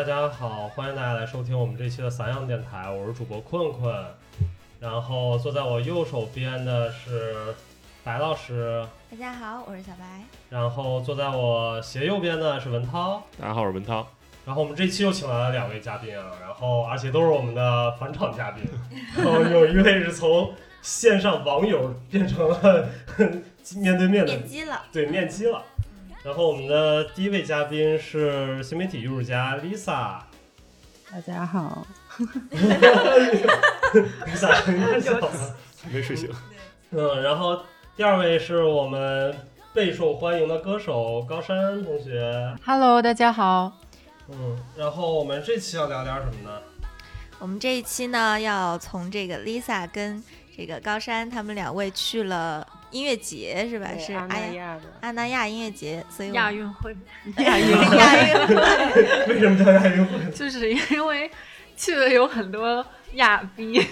大家好，欢迎大家来收听我们这期的散养电台，我是主播困困。然后坐在我右手边的是白老师，大家好，我是小白。然后坐在我斜右边的是文涛，大家好，我是文涛。然后我们这期又请来了两位嘉宾啊，然后而且都是我们的返场嘉宾，然后有一位是从线上网友变成了 面对面的面基了，对面基了。然后我们的第一位嘉宾是新媒体艺术家 Lisa，大家好。Lisa，没睡醒。嗯，然后第二位是我们备受欢迎的歌手高山同学。Hello，大家好。嗯，然后我们这期要聊点什么呢？我们这一期呢，要从这个 Lisa 跟这个高山他们两位去了音乐节，是吧？是阿那亚亚的阿那亚音乐节，所以我亚运会，亚运会。亚运会，为什么叫亚运会？就是因为去了有很多亚逼，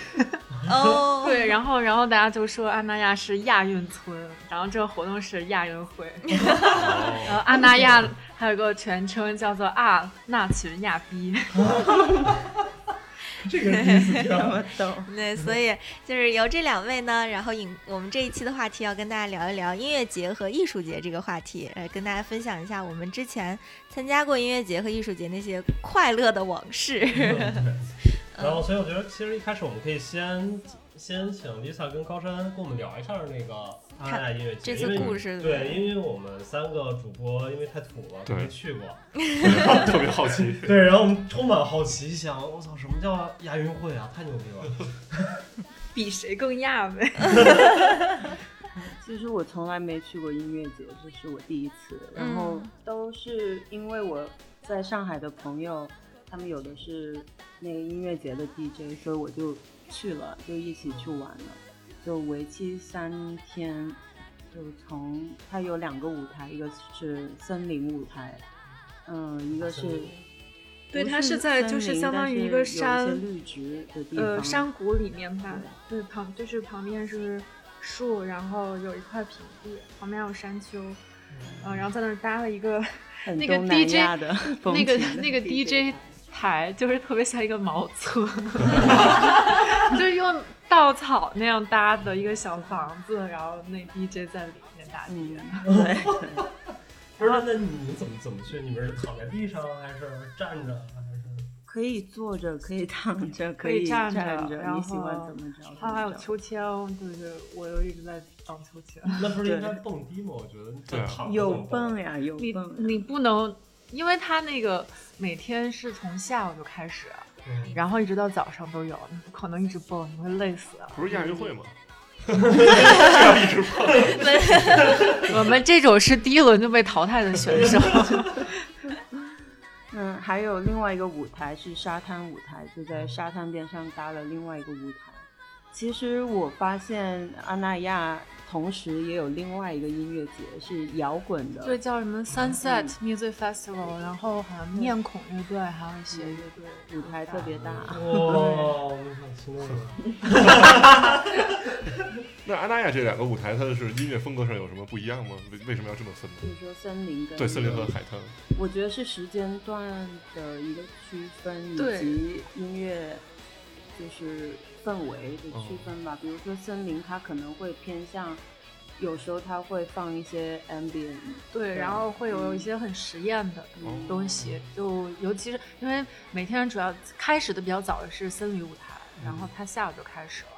哦，对，然后然后大家就说阿那亚是亚运村，然后这个活动是亚运会，然后阿那亚还有个全称叫做阿那群亚逼，这个第一次听这到。么逗。对，所以就是由这两位呢，然后引我们这一期的话题要跟大家聊一聊音乐节和艺术节这个话题，呃，跟大家分享一下我们之前参加过音乐节和艺术节那些快乐的往事。然后，所以我觉得其实一开始我们可以先先请 Lisa 跟高山跟我们聊一下那个阿那亚音乐节，这次故事对，因为我们三个主播因为太土了，对没去过。特别好奇。对，然后我们充满好奇，想我操，什么叫亚运会啊？太牛逼了！比谁更亚呗。其实我从来没去过音乐节，这是我第一次。然后嗯都是因为我在上海的朋友，他们有的是那个音乐节的 DJ，所以我就去了，就一起去玩了。就为期三天，就从它有两个舞台，一个是森林舞台，嗯，一个是。对，它是在就是相当于一个山，绿植的地方，呃，山谷里面吧，对，旁就是旁边是树，然后有一块平地，旁边有山丘，呃，然后在那儿搭了一个 那个 DJ 的那个那个 DJ 台，就是特别像一个茅厕 就是用稻草那样搭的一个小房子，然后那 DJ 在里面打嗯碟。，对，不是，那那你们怎么怎么去？你们是躺在地上还是站着还是？可以坐着，可以躺着，可以站站着然你喜欢后怎么着？它还有秋千，就是我又一直在荡秋千。那不是应该蹦迪吗？我觉得对啊有蹦呀，有蹦。你不能，因为它那个每天是从下午就开始，嗯然后一直到早上都有，你不可能一直蹦，你会累死。不是亚运会吗？这样一直蹦。我们这种是第一轮就被淘汰的选手。嗯，还有另外一个舞台是沙滩舞台，就在沙滩边上搭了另外一个舞台。其实我发现阿那亚同时也有另外一个音乐节，是摇滚的，对，叫什么 Sunset Music Festival，然后好像面孔乐队还有一些乐队，舞台特别大。哇，我们想听那个。那阿那亚这两个舞台，它是音乐风格上有什么不一样吗？为为什么要这么分呢？比如说森林跟对，森林和海滩。我觉得是时间段的一个区分，以及音乐就是氛围的区分吧。比如说森林，它可能会偏向，有时候它会放一些 ambient，对，然后会有一些很实验的嗯东西，就尤其是因为每天主要开始的比较早的是森林舞台，然后它下午就开始了。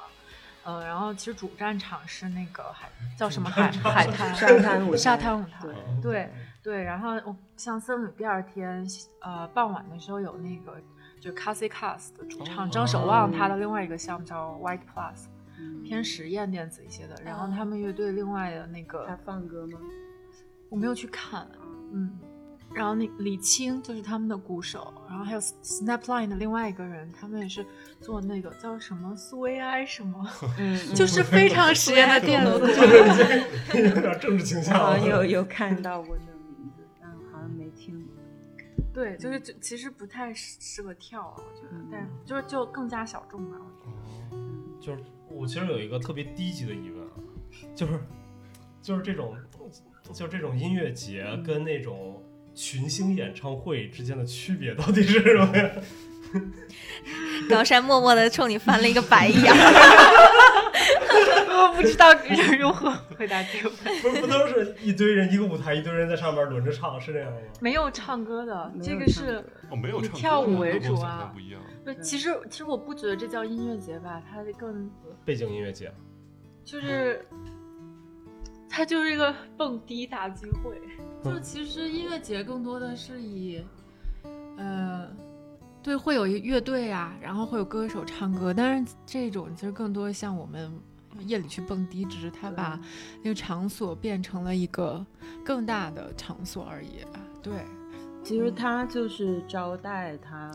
呃，然后其实主战场是那个海叫什么海海滩沙滩舞台沙滩舞台，对对对，然后像森林第二天呃傍晚的时候有那个就 Cassie Cass 的主唱张守望他的另外一个项目叫 White Plus，嗯。偏实验电子一些的，然后他们乐队另外的那个他放歌吗？我没有去看，嗯，然后那李青就是他们的鼓手，然后还有 Snapline 的另外一个人，他们也是做那个叫什么苏维埃什么，嗯，就是非常实验的电子鼓。有点政治倾向有有看到过对，就是就其实不太适适合跳啊，我觉得，嗯但就是就更加小众吧，我觉得。就是我其实有一个特别低级的疑问啊，就是就是这种就是这种音乐节跟那种群星演唱会之间的区别到底是什么呀？高山默默的冲你翻了一个白眼。我不知道如何回答这个问题。不是不都是一堆人一个舞台，一堆人在上面轮着唱，是这样吗？没有唱歌的，这个是哦，没有以唱歌跳舞为主啊不一样。对，其实其实我不觉得这叫音乐节吧，它更背景音乐节，就是它就是一个蹦迪大聚会。就其实音乐节更多的是以，呃，对，会有一乐队啊，然后会有歌手唱歌，但是这种其实更多像我们夜里去蹦迪，只是他把那个场所变成了一个更大的场所而已。对其实他就是招待他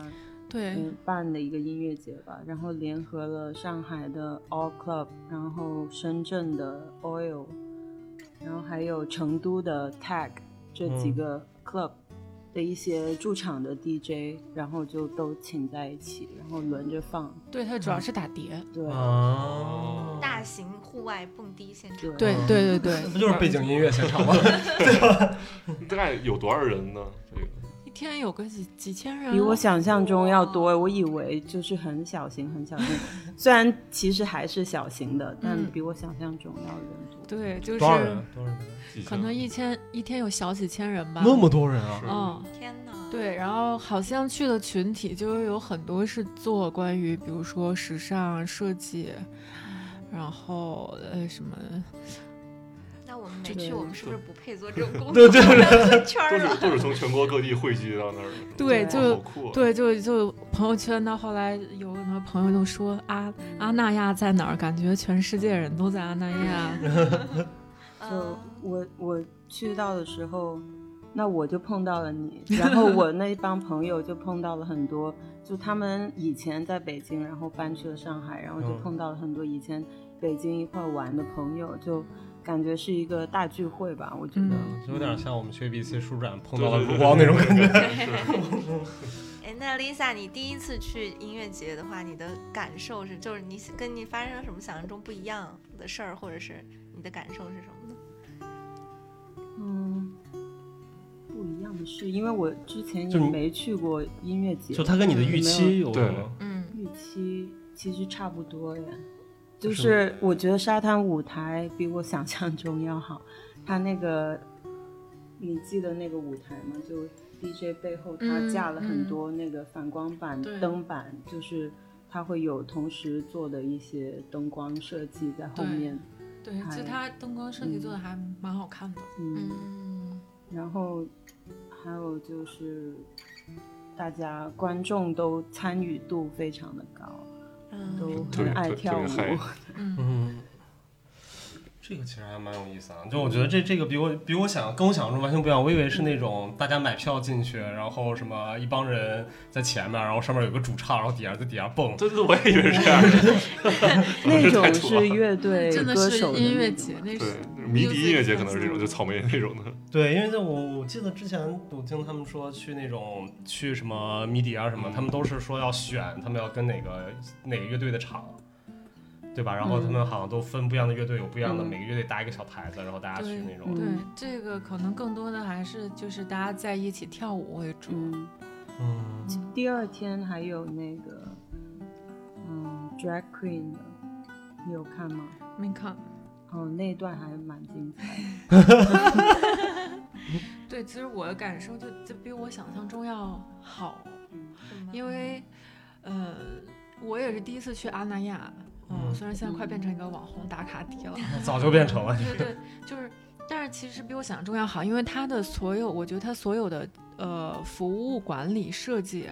对，嗯办的一个音乐节吧，然后联合了上海的 All Club，然后深圳的 Oil，然后还有成都的 Tag 这几嗯个 club 的一些驻场的 DJ，然后就都请在一起，然后轮着放。对，他主要是打碟。对，啊，大型户外蹦迪现场，对嗯对对对，那不就是背景音乐现场吗？大概有多少人呢？这个一天有个几几千人啊，比我想象中要多，我以为就是很小型很小型，虽然其实还是小型的，但嗯比我想象中要人多。对，就是多少人？多少人？几千可能一千一天有小几千人吧。那么多人啊！嗯。天哪！对，然后好像去的群体就是有很多是做关于，比如说时尚设计，然后呃什么，那我们没对去，我们是不是不配做这种工对作对 圈儿了？都是都是从全国各地汇聚到那儿。对，就啊。对，就就朋友圈到后来有很多朋友都说阿阿那亚在哪儿，感觉全世界人都在阿那亚。就嗯，我我去到的时候，那我就碰到了你，然后我那帮朋友就碰到了很多，就他们以前在北京，然后搬去了上海，然后就嗯碰到了很多以前北京一块儿玩的朋友，就感觉是一个大聚会吧，我觉得。嗯就有点像我们去 ABC 书展碰到了卢光那种感觉。哎，那 Lisa，你第一次去音乐节的话，你的感受是，就是你跟你发生了什么想象中不一样的事儿，或者是你的感受是什么呢？嗯，不一样的是，因为我之前也没去过音乐节，就他跟你的预期有对什么？嗯，预期其实差不多耶，就是我觉得沙滩舞台比我想象中要好。它那个，你记得那个舞台吗？就 DJ 背后它嗯架了很嗯多那个反光板、对灯板，就是它会有同时做的一些灯光设计在后对面。对，其实它灯光设计做的还蛮好看的。嗯，嗯，然后还有就是大家观众都参与度非常的高，嗯。都很爱跳舞。嗯，这个其实还蛮有意思啊。就我觉得这这个比我比我想跟我想象中完全不一样。我以为是那种大家买票进去，然后什么一帮人在前面，然后上面有个主唱，然后底下在底下蹦。对对，我也以为是这样的。那种是乐队真的是歌手的音乐节，那对是，迷笛音乐节可能是这种，就草莓那种的。对，因为在我我记得之前我听他们说去那种去什么迷笛啊什么，他们都是说要选他们要跟哪个哪个乐队的场，对吧？然后他们好像都分不一样的乐队，有不一样的，嗯每个乐队搭一个小台子，然后大家去那种。对嗯，这个可能更多的还是就是大家在一起跳舞为主。嗯，嗯，第二天还有那个嗯 drag queen 的，你有看吗？没看，哦，那一段还蛮精彩的。对，其实我的感受就就比我想象中要好，嗯因为，呃，我也是第一次去阿那亚，嗯，嗯。虽然现在快变成一个网红打卡地了，早就变成了。对对，就是，但是其实比我想象中要好，因为它的所有，我觉得它所有的呃服务管理设计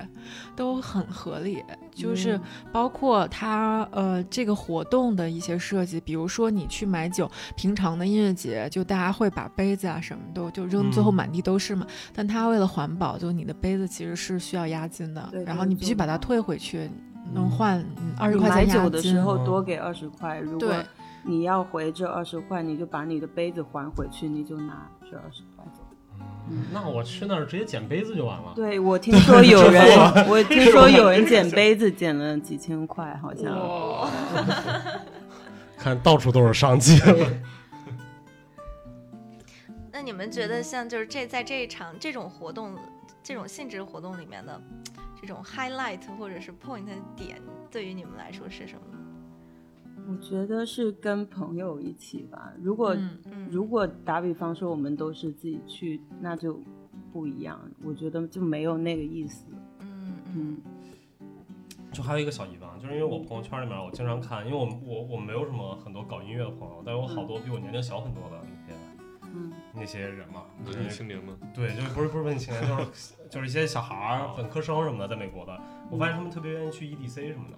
都很合理，就是嗯。包括它呃这个活动的一些设计，比如说你去买酒，平常的音乐节就大家会把杯子啊什么都就扔，最后嗯。满地都是嘛，但它为了环保，就你的杯子其实是需要押金的对，然后你必须把它退回去，能嗯换二十块钱买酒的时。候多给二十块，如果你要回这二十块，你就把你的杯子还回去，你就拿这二十块走。嗯那我去那儿直接捡杯子就完了。对，我听说有人，我听说有人捡杯子捡了几千块，好像。哇 看到处都是商机了。那你们觉得像就是这在这一场这种活动这种性质活动里面的这种 highlight 或者是 point 点，对于你们来说是什么？我觉得是跟朋友一起吧。如果、嗯嗯，如果打比方说我们都是自己去，那就不一样。我觉得就没有那个意思。嗯嗯嗯就还有一个小疑问，啊，就是因为我朋友圈里面我经常看，因为我我我没有什么很多搞音乐的朋友，但是我好多比我年龄小很多的嗯那些人嘛，文艺青年吗？对，就不是不是文艺青年，就是 就是一些小孩儿、本科生什么的，在美国的，我发现他们特别愿意去 EDC 什么的，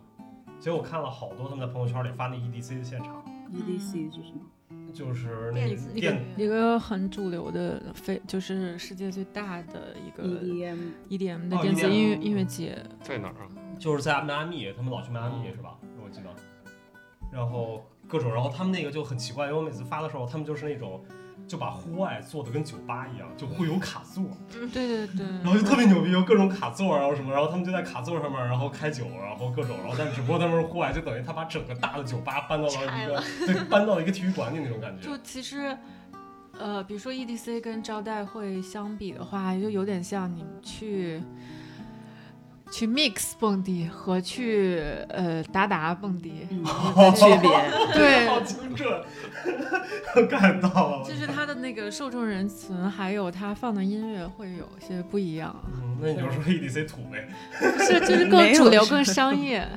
所以我看了好多他们在朋友圈里发那 EDC 的现场，，EDC 是什么？就是那个电子一个很主流的非就是世界最大的一个 EDM EDM 的哦电子音乐音乐节，在哪儿啊？就是在迈阿密，他们老去迈阿密是吧？我记得，然后各种，然后他们那个就很奇怪，因为我每次发的时候，他们就是那种就把户外做的跟酒吧一样，就会有卡座，对对对，然后就特别牛逼，有各种卡座，然后什么，然后他们就在卡座上面，然后开酒，然后各种，然后但只不过他们是户外，就等于他把整个大的酒吧搬到了一个对，搬到了一个体育馆里那种感觉就。其实。呃，比如说 EDC 跟招待会相比的话，就有点像你去去 mix 蹦迪和去呃达达蹦迪嗯的区别。对，好精准，看到了。就是他的那个受众人群，还有他放的音乐会有些不一样，嗯，那你就说 EDC 土呗。是就是更 主流更商业。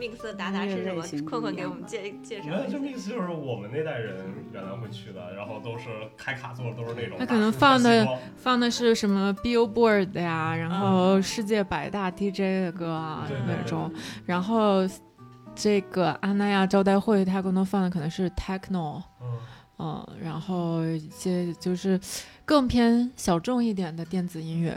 ，mix 的达达是什么？困困给我们介介绍没有，一下就。mix 就是我们那代人原来会去的，然后都是开卡座，都是那种他可能放的放的是什么 Billboard 的呀，然后世界百大 DJ 的歌啊那种，然后这个阿那亚招待会，他更多放的可能是 techno，嗯，嗯，然后一些就是更偏小众一点的电子音乐。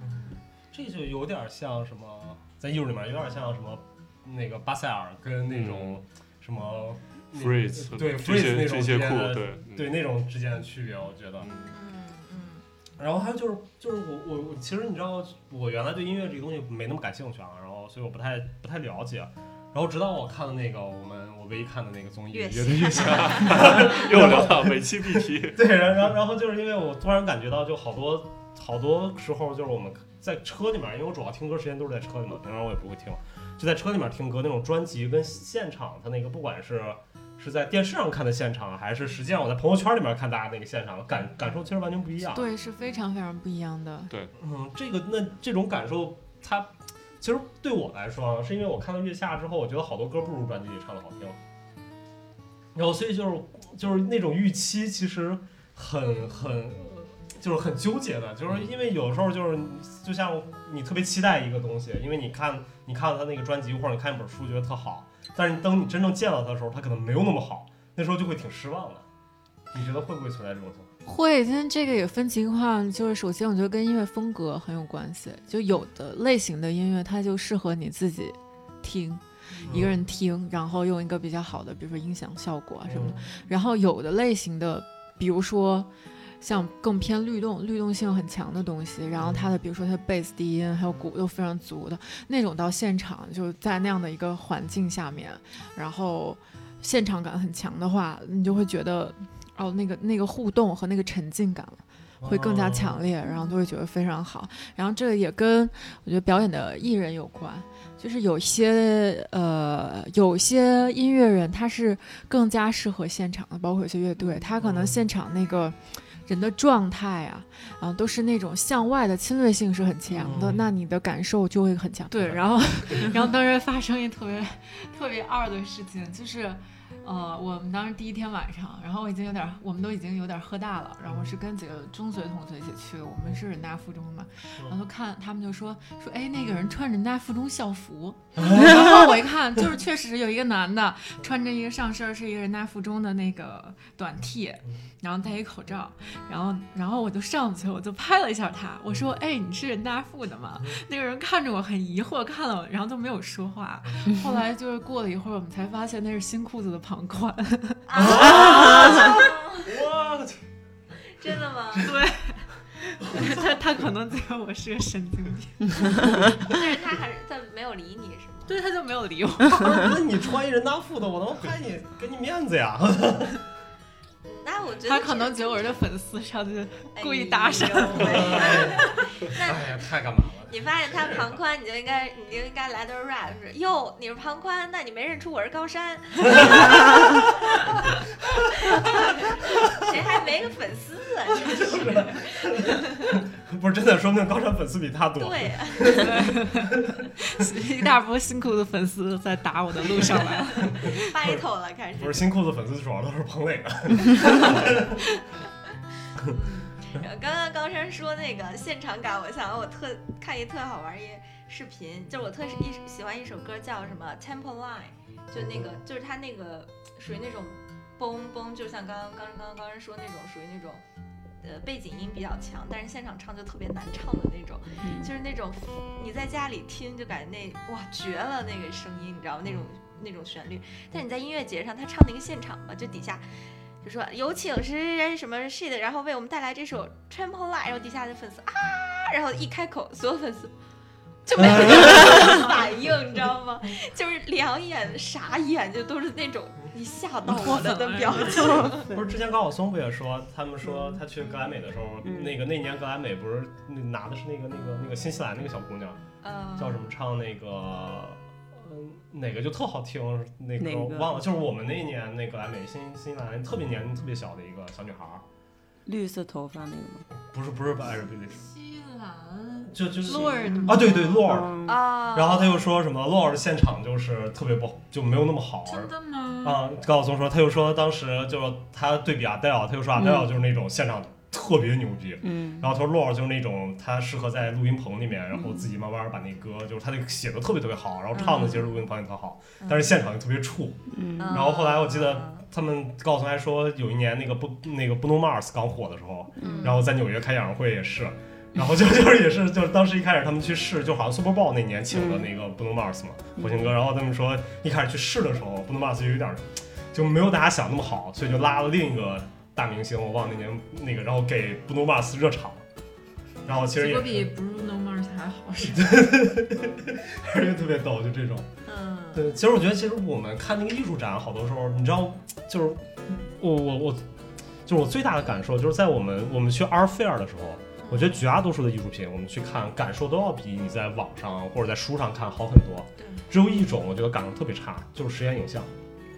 嗯这就有点像什么，在艺术里面有点像什么那个巴塞尔跟那种什么 Freeze 对这 Freeze 些那种对嗯。对那种之间的区别，我觉得。然后还有就是就是我我我其实你知道，我原来对音乐这个东西没那么感兴趣啊，然后所以我不太不太了解。然后直到我看了那个我们我唯一看的那个综艺《月乐队月下》又聊到每期必提，对，然然然后就是因为我突然感觉到，就好多好多时候就是我们在车里面，因为我主要听歌时间都是在车里面，平常我也不会听，就在车里面听歌那种专辑跟现场它那个不管是是在电视上看的现场，还是实际上我在朋友圈里面看大家那个现场，感感受其实完全不一样。对，是非常非常不一样的。对嗯，这个那这种感受，它其实对我来说啊，是因为我看到《月下》之后，我觉得好多歌不如专辑里唱的好听，然后所以就是就是那种预期其实很很就是很纠结的，就是因为有时候就是就像你特别期待一个东西，因为你看你看了他那个专辑或者你看一本书觉得特好，但是当你真正见到他的时候，他可能没有那么好，那时候就会挺失望的。你觉得会不会存在这种情况？会，但这个也分情况，就是首先我觉得跟音乐风格很有关系，就有的类型的音乐它就适合你自己听，一个人听，然后用一个比较好的，比如说音响效果啊什么的。然后有的类型的，比如说像更偏律动、律动性很强的东西，然后它的比如说它的贝斯、低音还有鼓都非常足的那种，到现场就在那样的一个环境下面，然后现场感很强的话，你就会觉得哦，那个那个互动和那个沉浸感会更加强烈，然后都会觉得非常好。然后这个也跟我觉得表演的艺人有关，就是有些呃有些音乐人他是更加适合现场的，包括有些乐队，他可能现场那个。人的状态啊，然后都是那种向外的侵略性是很强的，嗯。那你的感受就会很强。对，然后，然后当时发生一特别特别二的事情，就是，呃，我们当时第一天晚上，然后我已经有点，我们都已经有点喝大了，然后我是跟几个中学同学一起去的，我们是人大附中嘛，然后看他们就说说，哎，那个人穿人大附中校服，然后我一看，就是确实有一个男的穿着一个上身是一个人大附中的那个短 T，然后戴一口罩，然后然后我就上去，我就拍了一下他，我说，哎，你是人大附的吗？那个人看着我很疑惑，看了我，然后都没有说话。后来就是过了一会儿，我们才发现那是新裤子的旁观。真的吗？对，他他可能觉得我是个神经病，但是他还是他没有理你是吗？对，他就没有理我。那你穿一人大附的，我能拍你，给你面子呀。那我觉得他可能觉得我是他粉丝，上去故意搭讪 哎呀，太干嘛了？你发现他庞宽，你就应该，你就应该来段 rap，是哟，你是庞宽，那你没认出我是高山，谁还没个粉丝啊？真是，不是真的，说不定高山粉丝比他多。对，一大波新裤子粉丝在打我的路上来。battle 了，开始。不是新裤子粉丝主要都是彭磊的。刚刚高山说那个现场感，我想我特看一特好玩一视频，就是我特是一喜欢一首歌叫什么 Temple Line，就那个就是他那个属于那种嘣嘣，就像刚刚刚刚刚高山说那种属于那种。呃，背景音比较强，但是现场唱就特别难唱的那种，就是那种你在家里听就感觉那哇绝了那个声音，你知道吗？那种那种旋律，但你在音乐节上他唱那个现场吧，就底下就说有请谁谁谁什么 shit，然后为我们带来这首 Trample Line，然后底下的粉丝啊，然后一开口，所有粉丝就没有任 何反应，你知道吗？就是两眼傻眼，就都是那种你吓到我了的表情。不是之前高晓松不也说，他们说他去格莱美的时候，嗯那个那年格莱美不是拿的是那个那个那个新西兰那个小姑娘，嗯，叫什么唱那个。嗯，哪个就特好听，那个哪个？忘了，就是我们那一年那个莱美新新西兰特别年龄特别小的一个小女孩儿，绿色头发那个吗？不是不是白人 b i l l 西兰。就就是 Lord 啊，对对，Lord，嗯。啊，然后他又说什么 Lord 现场就是特别不好，就没有那么好。真的吗？啊，高晓松说，他又说当时就是他对比 Adele，他又说 Adele 就是那种现场特别牛逼。嗯。然后他说 Lord 就是那种他适合在录音棚里面，然后自己慢慢把那歌，就是他那个写的特别特别好，然后唱的其实录音棚也特好，但是现场就特别怵。嗯。嗯，然后后来我记得他们高晓松还说，有一年那个不那个 Bruno Mars 刚火的时候，嗯。然后在纽约开演唱会也是，然后就 就是也是就是当时一开始他们去试，就好像 Super Bowl 那年请的那个 Bruno Mars 嘛，火星哥，然后他们说一开始去试的时候，Bruno Mars 就有点就没有大家想那么好，所以就拉了另一个大明星，我忘了那年那个，然后给 Bruno Mars 热场，然后其实也比是 Bruno Mars 还好，是 而且特别逗，就这种。嗯，对，其实我觉得，其实我们看那个艺术展，好多时候，你知道，就是我我我，就是我最大的感受，就是在我们我们去 Art Fair 的时候，我觉得绝大多数的艺术品，我们去看感受都要比你在网上或者在书上看好很多对。只有一种我觉得感受特别差，就是实验影像。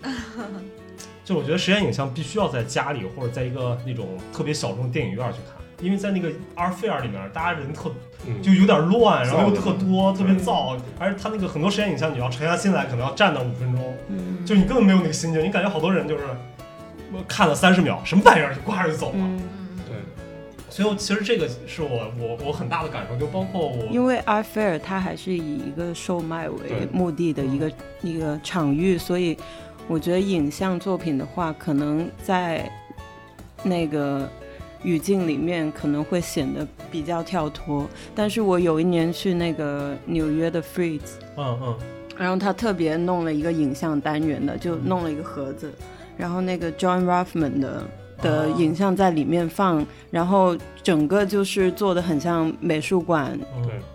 就我觉得实验影像必须要在家里或者在一个那种特别小众的电影院去看，因为在那个 Art Fair 里面，大家人特嗯，就有点乱，然后又特多，特别燥，而且他那个很多实验影像，你要沉下心来，可能要站那五分钟，嗯就你根本没有那个心情，你感觉好多人就是我看了三十秒，什么玩意儿就挂着就走了。对，所以其实这个是我我我很大的感受，就包括我因为 Art Fair 它还是以一个售卖为目的的一个一个场域，所以我觉得影像作品的话，可能在那个语境里面可能会显得比较跳脱。但是我有一年去那个纽约的 Freeze，嗯嗯。然后他特别弄了一个影像单元的，就弄了一个盒子，然后那个 John Ruffman 的的哦。影像在里面放，然后整个就是做的很像美术馆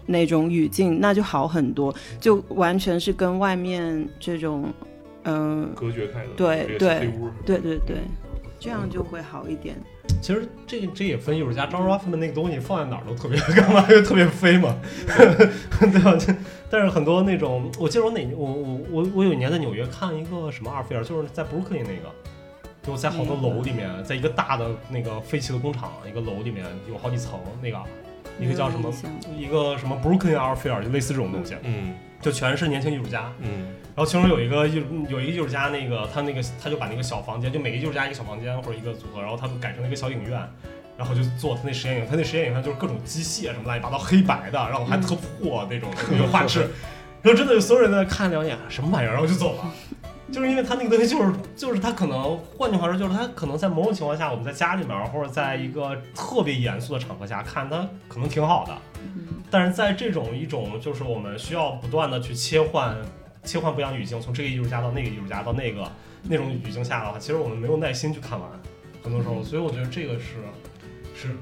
那种语境，那就好很多，就完全是跟外面这种，嗯、隔绝开的，对对黑屋，对对对，这样就会好一点。其实这这也分艺术家，张 Ruffman 那个东西放在哪儿都特别 干嘛，又特别飞嘛，对吧？但是很多那种，我记得我哪我我我我有一年在纽约看一个什么阿尔菲尔，就是在布鲁克林那个，就在好多楼里面，在一个大的那个废弃的工厂，一个楼里面有好几层，那个一个叫什么一个什么 Brooklyn Art Fair，就类似这种东西，嗯就全是年轻艺术家。嗯然后其中有一个艺有一个艺术家，那个他那个他就把那个小房间，就每个艺术家一个小房间或者一个组合，然后他们改成了一个小影院，然后就做他那实验影，他那实验影院就是各种机械什么乱七八糟黑白的，然后还特破那种那个画质，然后真的有所有人在看两眼，什么玩意儿，然后就走了。就是因为他那个东西，就是 就是他可能，换句话说，就是他可能在某种情况下，我们在家里面或者在一个特别严肃的场合下看，他可能挺好的。嗯但是在这种一种就是我们需要不断的去切换切换不一样语境，从这个艺术家到那个艺术家到那个那种语境下的话，其实我们没有耐心去看完，很多时候，所以我觉得这个是是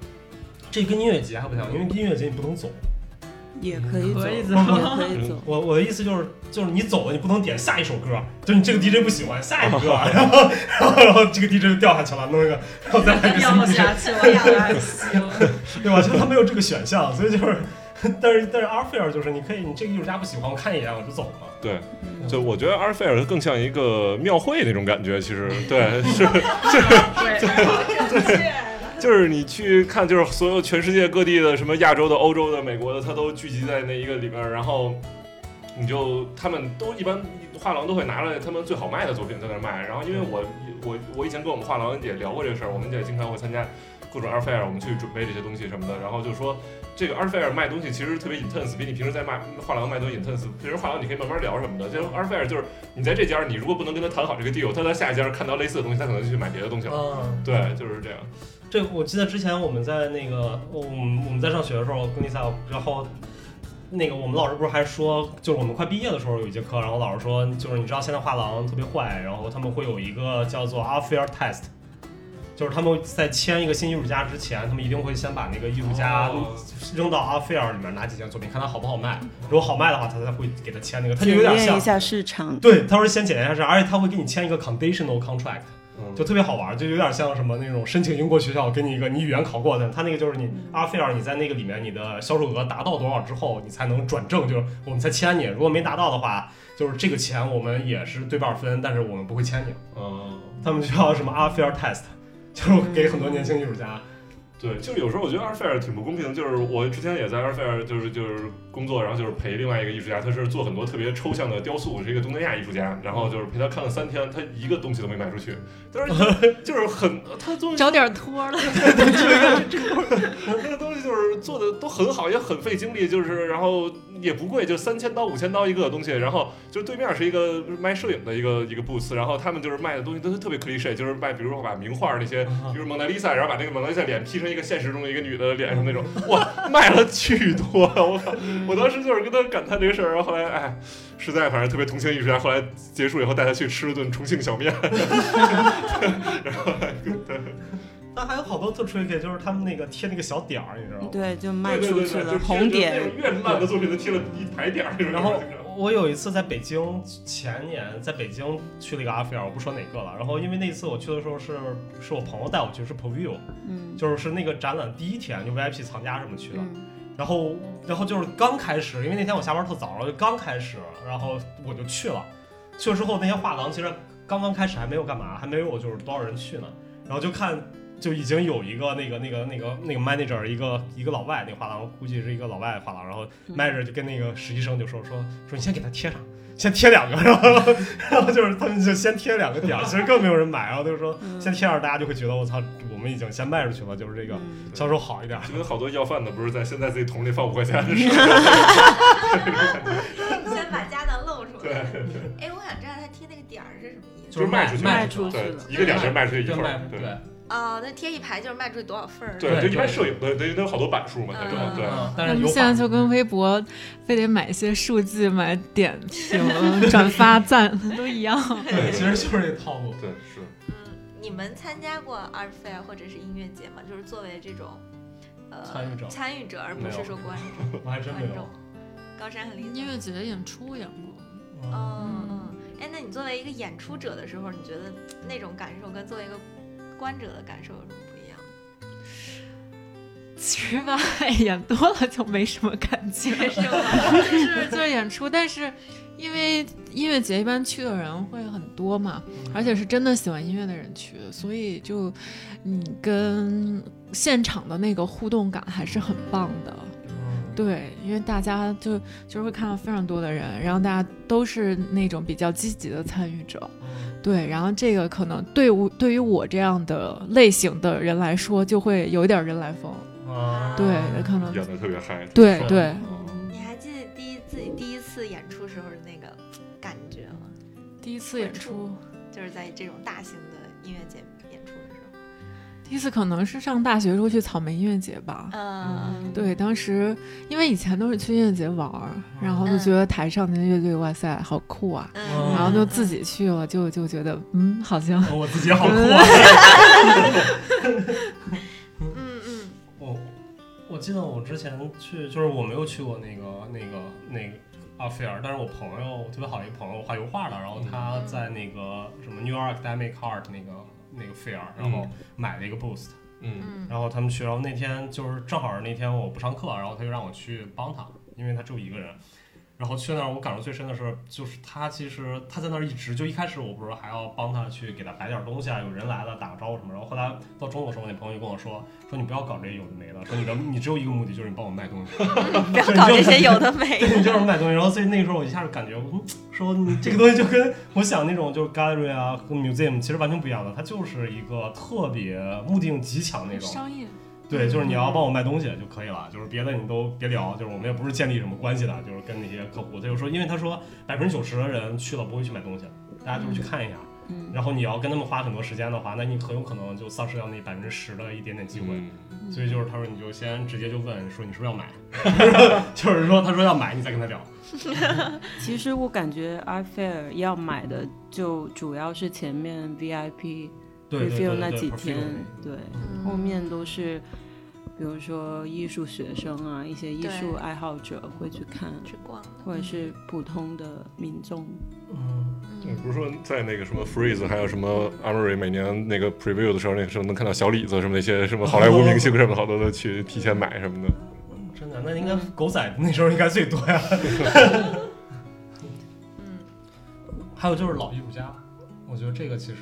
这跟音乐节还不一样，因为音乐节你不能走。也可以走，可以也走可以走。我我的意思就是，就是你走了，你不能点下一首歌，就是你这个 DJ 不喜欢下一个歌，然后然后然后这个 DJ 就掉下去了，弄一个，然后再来一个新掉 DJ，下去了，行。对吧？就他没有这个选项，所以就是，但是但是 Art Fair 就是你可以，你这个艺术家不喜欢，我看一眼我就走了。对，就我觉得 Art Fair 更像一个庙会那种感觉，其实对，是对，就是你去看，就是所有全世界各地的什么亚洲的、欧洲的、美国的，它都聚集在那一个里边儿，然后你就他们都一般画廊都会拿着他们最好卖的作品在那儿卖，然后因为我我我以前跟我们画廊也聊过这个事儿，我们也经常会参加各种 Art Fair，我们去准备这些东西什么的，然后就说。这个 Art Fair 卖东西其实特别 intense，比你平时在卖画廊卖东西 intense。平时画廊你可以慢慢聊什么的，就 Art Fair 就是你在这家，你如果不能跟他谈好这个 deal，他在下一家看到类似的东西，他可能就去买别的东西了。嗯，对，就是这样。这我记得之前我们在那个我们我们在上学的时候跟丽萨，然后那个我们老师不是还说，就是我们快毕业的时候有一节课，然后老师说，就是你知道现在画廊特别坏，然后他们会有一个叫做 Art Fair Test。就是他们在签一个新艺术家之前，他们一定会先把那个艺术家哦扔到 Art Fair 里面拿几件作品，看他好不好卖。如果好卖的话，他才会给他签那个。他就有点像检验一，下市场。对，他说先检验一下市场，而且他会给你签一个 conditional contract。嗯，就特别好玩，就有点像什么那种申请英国学校给你一个你语言考过的，他那个就是你阿菲尔你在那个里面你的销售额达到多少之后，你才能转正，就是我们才签你。如果没达到的话，就是这个钱我们也是对半分，但是我们不会签你。嗯，他们叫什么阿菲尔 test，就是给很多年轻艺术家。对，就是有时候我觉得 Art Fair 挺不公平，就是我之前也在 Art Fair 就是就是工作，然后就是陪另外一个艺术家，他是做很多特别抽象的雕塑，是一个东南亚艺术家，然后就是陪他看了三天，他一个东西都没卖出去，但是就是 很他东西找点托了。那个东西就是做的都很好，也很费精力，就是然后也不贵，就三千刀五千刀一个东西，然后就对面是一个卖摄影的一个一个 booth，然后他们就是卖的东西都是特别 cliche，就是卖比如说把名画那些，比如蒙娜丽莎，然后把那个蒙娜丽莎脸 P 成一个现实中的一个女的脸上那种，哇，卖了巨多，我靠！我当时就是跟他感叹这个事儿，然后后来哎，实在反正特别同情艺术家，后来结束以后带他去吃了顿重庆小面，然后对 但还有好多特 tricky，就是他们那个贴那个小点儿，你知道吗？对，就卖对对对对，出去了，就是红点。越烂的作品都贴了一排点儿。然后我有一次在北京，前年在北京去了一个阿菲尔，我不说哪个了。然后因为那次我去的时候是是我朋友带我去，是 Preview，嗯就是是那个展览第一天就 VIP 藏家什么去的。嗯然后然后就是刚开始，因为那天我下班特早，然后就刚开始，然后我就去了。去了之后，那些画廊其实刚刚开始还没有干嘛，还没有就是多少人去呢。然后就看就已经有一个那个那个那个那个 manager 一个一个老外，那个画廊估计是一个老外画廊，然后 manager 就跟那个实习生就说说说你先给他贴上。先贴两个，然后，然后就是他们就先贴两个点儿，其实更没有人买，然后就是说嗯先贴上，大家就会觉得我操，我们已经先卖出去了，就是这个嗯销售好一点。就跟好多要饭的不是在现在自己桶里放五块钱的 时候，先把家当露出对来。哎，我想知道他贴那个点儿是什么意思？就是卖出去，卖对出去了，一个点儿卖出去一份儿，对对，哦，那贴一排就是卖出去多少份儿？对，就一般摄影的，对，都有好多版数嘛，那种嗯对。嗯，但是有现在就跟微博非得买一些数据、买点评、转发、赞 都一样。对，其实就是这套路。对，是，嗯，你们参加过 art fair 或者是音乐节吗？就是作为这种呃参与者参与者，而不是说观众。我还真没有观众。。高山和李子。音乐节演出演过，嗯嗯嗯，哎，那你作为一个演出者的时候，你觉得那种感受跟作为一个观者的感受有什么不一样？其实吧，演多了就没什么感觉，是吗？就是就是演出，但是因为音乐节一般去的人会很多嘛，而且是真的喜欢音乐的人去，所以就你跟现场的那个互动感还是很棒的。对，因为大家就就是会看到非常多的人，然后大家都是那种比较积极的参与者。对，然后这个可能对我对于我这样的类型的人来说，就会有一点人来疯。啊，对，可能演的特别嗨。对对嗯你还记得第一自己第一次演出时候的那个感觉吗？第一次演出，就是在这种大型的音乐节。第一次可能是上大学时候去草莓音乐节吧。嗯，对，当时因为以前都是去音乐节玩儿，然后就觉得台上的乐队，哇塞，好酷啊！嗯，然后就自己去了，就就觉得，嗯，好像我自己好酷啊！嗯嗯我我记得我之前去，就是我没有去过那个那个那个阿菲尔，但是我朋友我特别好一个朋友画油画的，然后他在那个什么 New York Academic Art 那个那个 fair，然后买了一个 boost，嗯。嗯。然后他们去，然后那天就是正好是那天我不上课，然后他就让我去帮他，因为他只有一个人。然后去那儿，我感受最深的是，就是他其实他在那儿一直就一开始我不是还要帮他去给他摆点东西啊，有人来了打个招呼什么。然后后来到中午的时候，我那朋友就跟我说，说你不要搞这些有的没的，说你的你只有一个目的就是你帮我卖东西，不要搞这些有的没 对，的。你就是卖东西。然后所以那个时候我一下就感觉，嗯，说你这个东西就跟我想那种就是 gallery 啊和 museum 其实完全不一样的，它就是一个特别目的性极强那种。商业，对，就是你要帮我卖东西就可以了，就是别的你都别聊，就是我们也不是建立什么关系的，就是跟那些客户，他就说，因为他说百分之九十的人去了不会去买东西，大家就是去看一下，嗯然后你要跟他们花很多时间的话，那你很有可能就丧失掉那百分之十的一点点机会。嗯所以就是他说你就先直接就问说你是不是要买 就是说他说要买你再跟他聊。其实我感觉 Art Fair 要买的就主要是前面 VIP review 对对那几天，对，嗯后面都是比如说艺术学生啊，一些艺术爱好者会去看，去逛，或者是普通的民众。嗯，对，不是说在那个什么 Freeze，还有什么 Armory 每年那个 Preview 的时候，那个时候能看到小李子什么那些什么好莱坞明星什么，好多都去提前买什么的。真的，那应该狗仔那时候应该最多呀。嗯还有就是老艺术家，我觉得这个其实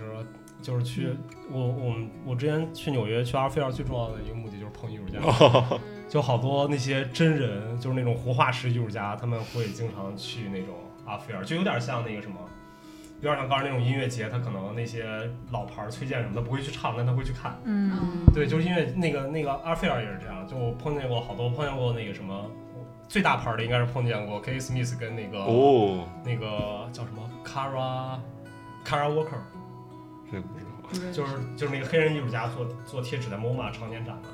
就是去、我我们我之前去纽约去阿尔菲尔最重要的一个目的就是碰艺术家，哦，就好多那些真人，就是那种活化石艺术家，他们会经常去那种阿菲尔，就有点像那个什么。有点像刚才那种音乐节，他可能那些老牌儿崔健什么的不会去唱，但他会去看。嗯，对，就是因为那个那个阿菲尔也是这样，就我碰见过好多，碰见过那个什么最大牌儿的应该是碰见过 K. Smith 跟那个、哦，那个叫什么 Kara Kara Walker，这个不知道。就是就是那个黑人艺术家做做贴纸在 MoMA 常年展嘛，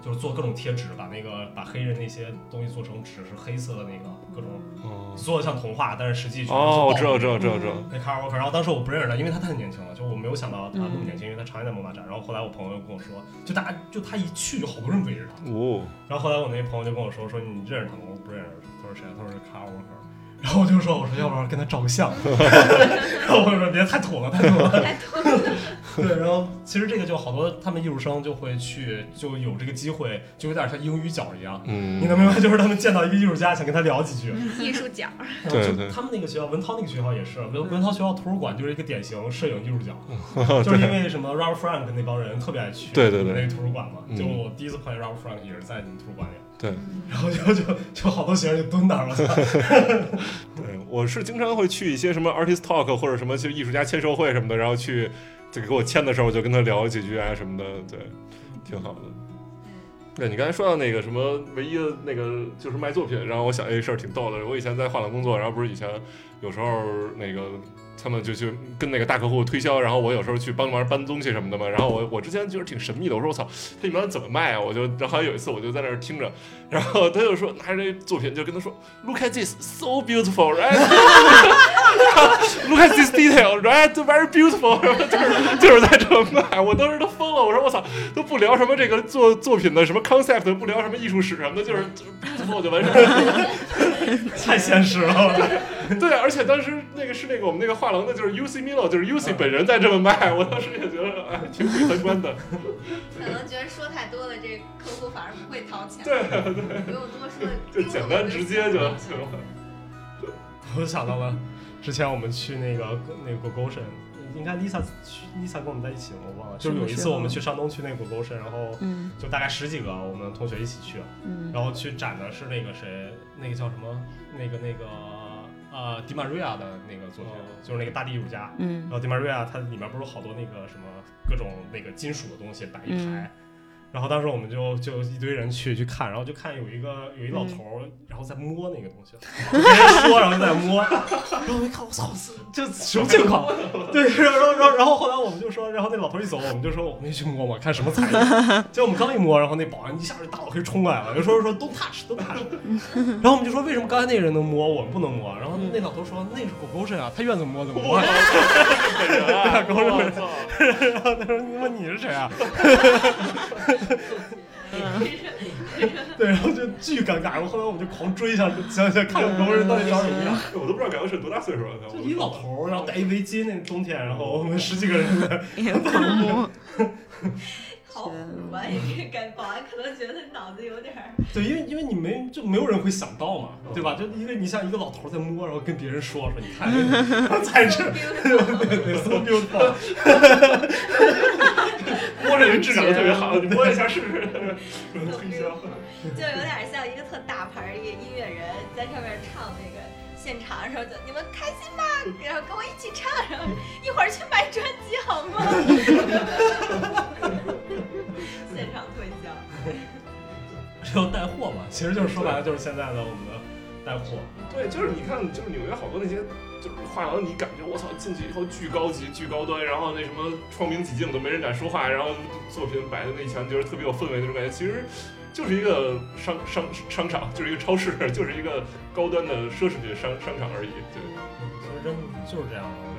就是做各种贴纸，把那个把黑人那些东西做成纸是黑色的那个各种哦，做的像童话，但是实际全是哦，我知道，知道，知道，知道。那卡尔沃克，然后当时我不认识他，因为他太年轻了，就我没有想到他那么年轻，因为他常年在 MoMA 展。然后后来我朋友跟我说，就大家就他一去就好多人围着他。哦，然后后来我那朋友就跟我说，说你认识他吗？我说不认识。他说谁啊？他说是卡尔沃克。然后我就说，我说要不要跟他照个相？然后我就说别太土了，太土了。太土了对，然后其实这个就好多他们艺术生就会去，就有这个机会，就有点像英语角一样。嗯，你能明白，就是他们见到一个艺术家，想跟他聊几句。艺术角，然 后就对对他们那个学校，文涛那个学校也是，文文涛学校图书馆就是一个典型摄影艺术角，就是因为什么 Robert Frank 那帮人特别爱去对对对那个图书馆嘛。嗯就我第一次碰见 Robert Frank 也是在你们图书馆里，对然后就就就好多学生就蹲那儿了。对，我是经常会去一些什么 artist talk 或者什么就艺术家签售会什么的，然后去这个给我签的时候，我就跟他聊几句啊什么的，对，挺好的。对你刚才说到那个什么唯一的那个就是卖作品，然后我想这事儿挺逗的。我以前在画廊工作，然后不是以前有时候那个他们就去跟那个大客户推销，然后我有时候去帮忙搬东西什么的嘛。然后我我之前就是挺神秘的，我说我操，这你们怎么卖啊？我就然后有一次我就在那儿听着，然后他就说拿着这作品就跟他说，Look at this, so beautiful, right? Look at this detail, right? Very beautiful，然后就是就是在这么卖，我当时都疯了，我说我操，都不聊什么这个作作品的什么 concept，不聊什么艺术史什么的，就是就是 beautiful 就完事儿了。太现实了，对，而且当时那个是那个我们那个画廊的，就是 UC Milo，就是 UC 本人在这么卖，我当时也觉得哎挺挺参观的。可能觉得说太多了，这客户反而不会掏钱，对对，不用多说，就简单直接就行了。我就想到了之前我们去那个那个 Gogoshan，应该 Lisa 去 Lisa 跟我们在一起吗？我忘了，就是有一次我们去山东去那个 Gogoshan，然后嗯就大概十几个我们同学一起去，嗯然后去展的是那个谁，那个叫什么，那个那个呃迪玛瑞亚的那个作品，就是那个大地艺术家。嗯然后迪玛瑞亚它里面不是有好多那个什么各种那个金属的东西摆一排。嗯然后当时我们就就一堆人去去看，然后就看有一个有一老头儿，然后在摸那个东西，就别人说，然后就在摸，然后我一看，我操，这什么情况？对，然后然后然后后后来我们就说，然后那老头一走，我们就说我们也去摸摸，看什么材质。结果我们刚一摸，然后那保安一下就大老黑冲过来了，就说说 don't touch don't touch。然后我们就说为什么刚才那个人能摸，我们不能摸？然后那老头说那是狗狗身啊，他愿怎么摸怎么摸。本人啊，对啊跟我说我操！然后他说你问你是谁啊？对，然后就巨尴尬，然后后来我们就狂追想想想看看龙人到底长什么样。我都不知道改革是多大岁数了，就一老头儿，然后戴一围巾，那个冬天，然后我们十几个人在狂摸。好苦啊！你这个感保安可能觉得脑子有点儿。对，因为因为你没就没有人会想到嘛，对吧？就因为你像一个老头在摸，然后跟别人说说，你看 在这，对，so beautiful，摸着人质感都特别好，你摸一下试试。推销，就有点像一个特大牌儿一个音乐人在上面唱那个现场的时候，就你们开心吗？然后跟我一起唱，然后一会儿去买专辑好吗？是要带货嘛？其实就是说白了，就是现在的我们的带货。对，就是你看，就是纽约好多那些就是画廊，你感觉我操进去以后巨高级、巨高端，然后那什么窗明几净都没人敢说话，然后作品摆在那一墙，就是特别有氛围那种感觉。其实就是一个商 商商场，就是一个超市，就是一个高端的奢侈品商商场而已。对，其实真的就是这样的。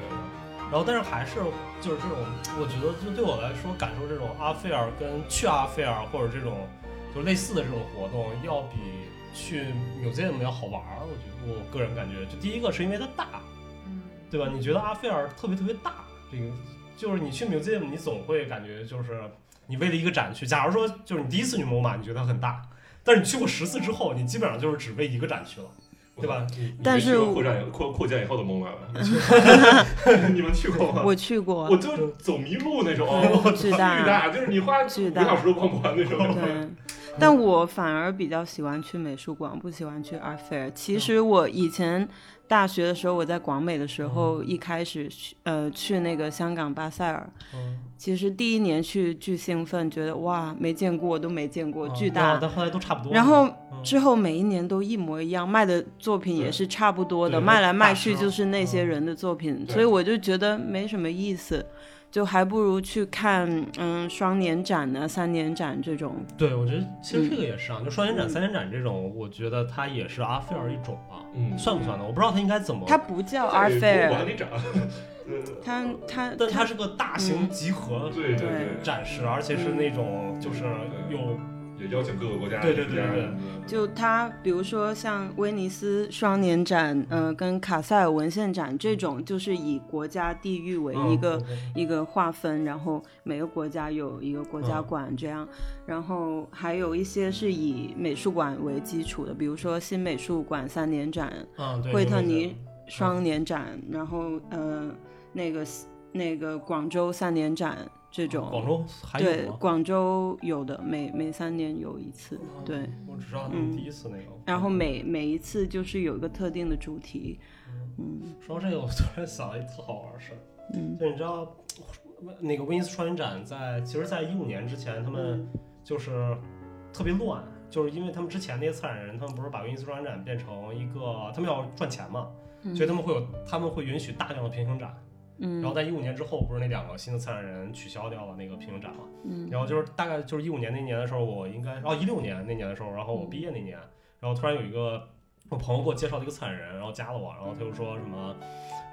然后，但是还是就是这种，我觉得就对我来说，感受这种阿菲尔跟去阿菲尔或者这种就类似的这种活动，要比去 museum 要好玩儿。我觉得我个人感觉，就第一个是因为它大，嗯，对吧？你觉得阿菲尔特别特别大，这个就是你去 museum，你总会感觉就是你为了一个展区。假如说就是你第一次去 MoMA，你觉得它很大，但是你去过十次之后，你基本上就是只为一个展区了。对吧？但是扩展扩扩建以后的蒙马了，你们去过吗？我去过，我就走迷路那种，巨大，巨大，就是你花五小时都逛不完那种。对，但我反而比较喜欢去美术馆，不喜欢去 art fair。其实我以前大学的时候，我在广美的时候，一开始去呃去那个香港巴塞尔，其实第一年去巨兴奋，觉得哇没见过都没见过，巨大。但后来都差不多。然后之后每一年都一模一样，卖的作品也是差不多的，卖来卖去就是那些人的作品，所以我就觉得没什么意思。就还不如去看，嗯，双年展呢，三年展这种。对，我觉得其实这个也是啊，就双年展、三年展这种，我觉得它也是阿菲尔一种吧，嗯，算不算呢？我不知道它应该怎么。它不叫阿菲尔。管理展。它它，但它是个大型集合对对展示，而且是那种就是有。也邀请各个国家，对对对对，就它，比如说像威尼斯双年展，嗯，跟卡塞尔文献展这种，就是以国家地域为一个一个划分，然后每个国家有一个国家馆这样，然后还有一些是以美术馆为基础的，比如说新美术馆三年展，惠特尼双年展，然后呃那个那个广州三年展。这种广州还有对广州有的每每三年有一次，对，我只知道第一次那个。然后每每一次就是有一个特定的主题，嗯。说到这个，我突然想了一特好玩的事儿，嗯，就你知道那个威尼斯双年展在其实，在一五年之前，他们就是特别乱，就是因为他们之前那些策展人，他们不是把威尼斯双年展变成一个，他们要赚钱嘛，所以他们会有他们会允许大量的平行展。然后在一五年之后，不是那两个新的策展人取消掉了那个平行展嘛？嗯，然后就是大概就是一五年那年的时候，我应该，哦一六年那年的时候，然后我毕业那年，然后突然有一个我朋友给我介绍了一个策展人，然后加了我，然后他就说什么，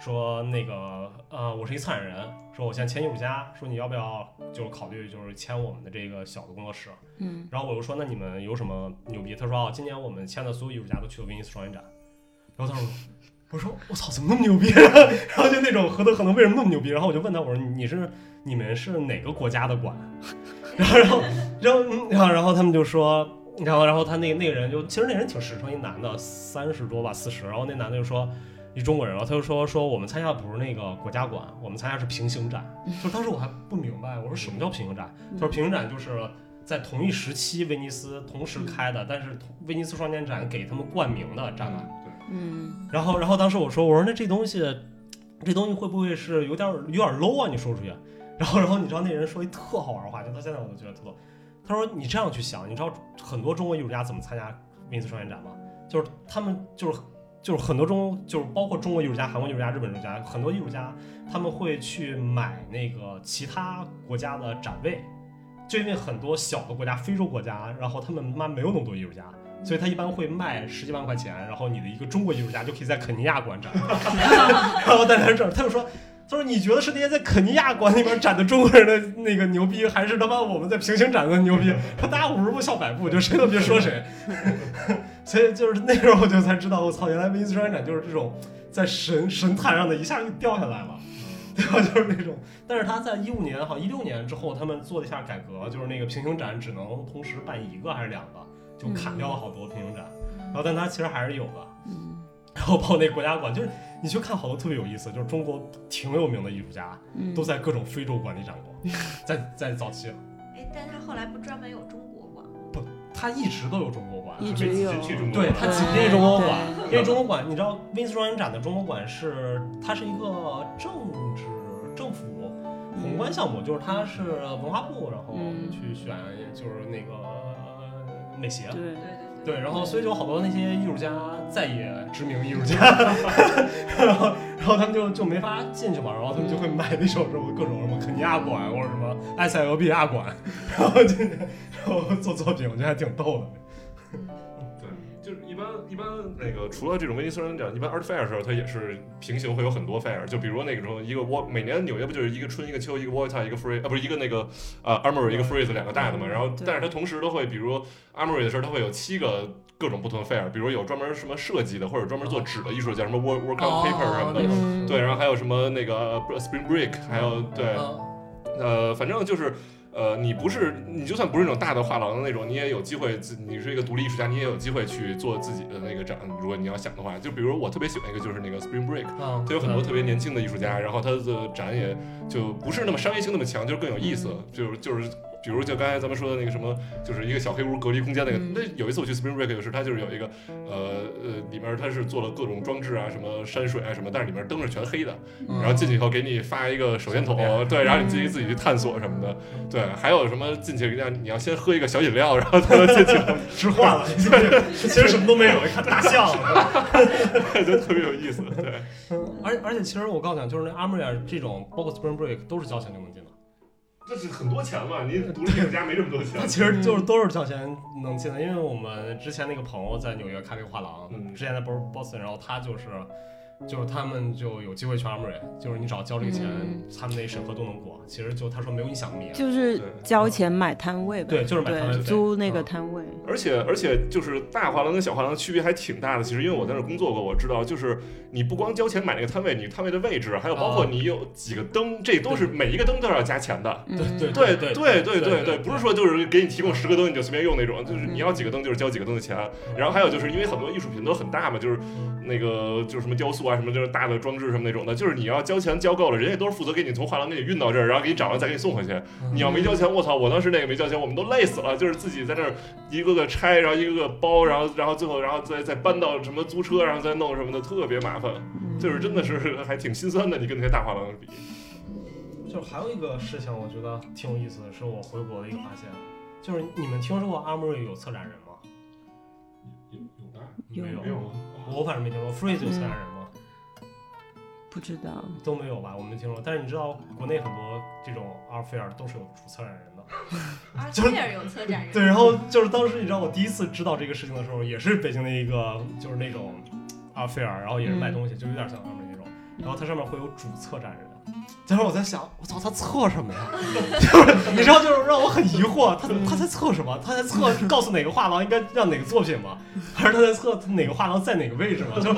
说那个呃我是一策展人，说我现在签艺术家，说你要不要就是考虑就是签我们的这个小的工作室？嗯，然后我就说那你们有什么牛逼？他说哦今年我们签的所有艺术家都去了威尼斯双年展，然后他说。我说我操，怎么那么牛逼？然后就那种何德何能，为什么那么牛逼？然后我就问他，我说你是你们是哪个国家的馆？然后然后然后然后然后他们就说，然后然后他那个那个人就其实那人挺实诚，一男的三十多吧四十，然后那男的就说一中国人，然后他就说说我们参加的不是那个国家馆，我们参加是平行展。就当时我还不明白，我说什么叫平行展？他说平行展就是在同一时期威尼斯同时开的，但是威尼斯双年展给他们冠名的展览。嗯，然后，然后当时我说，我说那这东西，这东西会不会是有点有点 low 啊？你说出去，然后，然后你知道那人说一特好玩的话，就到现在我都觉得特逗。他说你这样去想，你知道很多中国艺术家怎么参加威尼斯双年展吗？就是他们就是就是很多中就是包括中国艺术家、韩国艺术家、日本艺术家，很多艺术家他们会去买那个其他国家的展位，就因为很多小的国家，非洲国家，然后他们妈没有那么多艺术家。所以他一般会卖十几万块钱，然后你的一个中国艺术家就可以在肯尼亚馆展。然后在那这儿，他就说，他说你觉得是那些在肯尼亚馆里面展的中国人的那个牛逼，还是他妈我们在平行展的牛逼？他大家五十步笑百步，就谁都别说谁。所以就是那时候我就才知道，我操，原来威尼斯展就是这种在神神坛上的一下就掉下来了。对吧？就是那种，但是他在一五年，好像一六年之后，他们做了一下改革，就是那个平行展只能同时办一个还是两个，就砍掉了好多平行展。然后，但它其实还是有的。嗯。然后包括那国家馆，就是你去看好多特别有意思，就是中国挺有名的艺术家嗯。都在各种非洲馆里展过，在在早期，哎，但他后来不专门有中国馆，不他一直都有中国馆，一没直有去中国对他馆紧接中国馆，因为中国馆，你知道威尼斯双年展的中国馆是它是一个政治政府宏观项目，就是它是文化部，然后嗯。去选就是那个呃美协。对对对对，然后所以就有好多那些艺术家，再也知名艺术家，然后然后他们就就没法进去嘛，然后他们就会买那种什么各种什么肯尼亚馆或者什么埃塞俄比亚馆，然后进去然后做作品，我觉得还挺逗的。一般一般那个除了这种威尼斯双年展，一般 Art Fair 的时候，它也是平行会有很多 fair，就比如那个时候一个 Wa 每年纽约不就是一个春一个秋，一个 Volta 一个 Free 啊不是一个那个呃 Armory 一个 Freeze 两个大的嘛，然后但是它同时都会，比如 Armory 的时候，它会有七个。各种不同的 fair，比如有专门什么设计的，或者专门做纸的艺术，叫什么 work work on paper 什么的，嗯对，然后还有什么那个 Spring Break，还有对，嗯。呃，反正就是，呃，你不是你就算不是那种大的画廊的那种，你也有机会自，你是一个独立艺术家，你也有机会去做自己的那个展。如果你要想的话，就比如我特别喜欢一个就是那个 Spring Break，嗯，它有很多特别年轻的艺术家，然后他的展也就不是那么商业性那么强，就是更有意思，就是就是。比如就刚才咱们说的那个什么，就是一个小黑屋隔离空间那个。嗯那有一次我去 Spring Break 就是它就是有一个，呃呃，里面它是做了各种装置啊，什么山水啊什么，但是里面灯是全黑的。嗯然后进去以后给你发一个手电筒，对，然后你自己自己去探索什么的，对，还有什么进去要你要先喝一个小饮料，然后才能进去，吃化了，其实什么都没有，一看大象。就特别有意思，对，而且而且，其实我告诉你，就是那 Armory 这种，包括 Spring Break 都是交钱就能进的。这是很多钱嘛，你独立艺术家没这么多钱它，其实就是都是交钱能进的，因为我们之前那个朋友在纽约开了一个画廊，嗯之前在 Bos- Boston，然后他就是。就是他们就有机会去 Armory，就是你只要交这个钱，嗯。他们那审核都能过。其实就他说没有影响力，就是交钱买摊位吧，对，就是买摊位租那个嗯。摊位，而且而且就是大画廊跟小画廊区别还挺大的。其实因为我在那儿工作过，我知道就是你不光交钱买那个摊位，你摊位的位置，还有包括哦你有几个灯，这都是每一个灯都要加钱的。嗯。对对对对对对对不是说就是给你提供十个灯你就随便用那种，就是嗯。你要几个灯就是交几个灯的钱。然后还有就是因为很多艺术品都很大嘛，就是那个就是什么雕塑啊什么，就是大的装置什么那种的，就是你要交钱交够了，人家都是负责给你从画廊给你运到这儿，然后给你找完再给你送回去。你要没交钱，我操！我当时那个没交钱，我们都累死了，就是自己在那儿一个个拆，然后一个个包，然后然后最后然后再再搬到什么租车，然后再弄什么的，特别麻烦。嗯就是真的是还挺心酸的，你跟那些大画廊比。就是还有一个事情，我觉得挺有意思的，是我回国的一个发现，就是你们听说过 Armory 有策展人吗？有有的有没有没有？我反正没听说。Freeze 有策展人吗？不知道，都没有吧，我没听说。但是你知道，国内很多这种 art fair 都是有主策展人的。阿 就是菲尔有策展人，对，然后就是当时你知道，我第一次知道这个事情的时候，也是北京的一个就是那种 art fair，然后也是卖东西，就有点像他们那种。然后它上面会有主策展人。当时我在想，我操，他测什么呀？就是你知道，就是让我很疑惑，他他在测什么？他在测告诉哪个画廊应该让哪个作品吗？还是他在测哪个画廊在哪个位置吗？就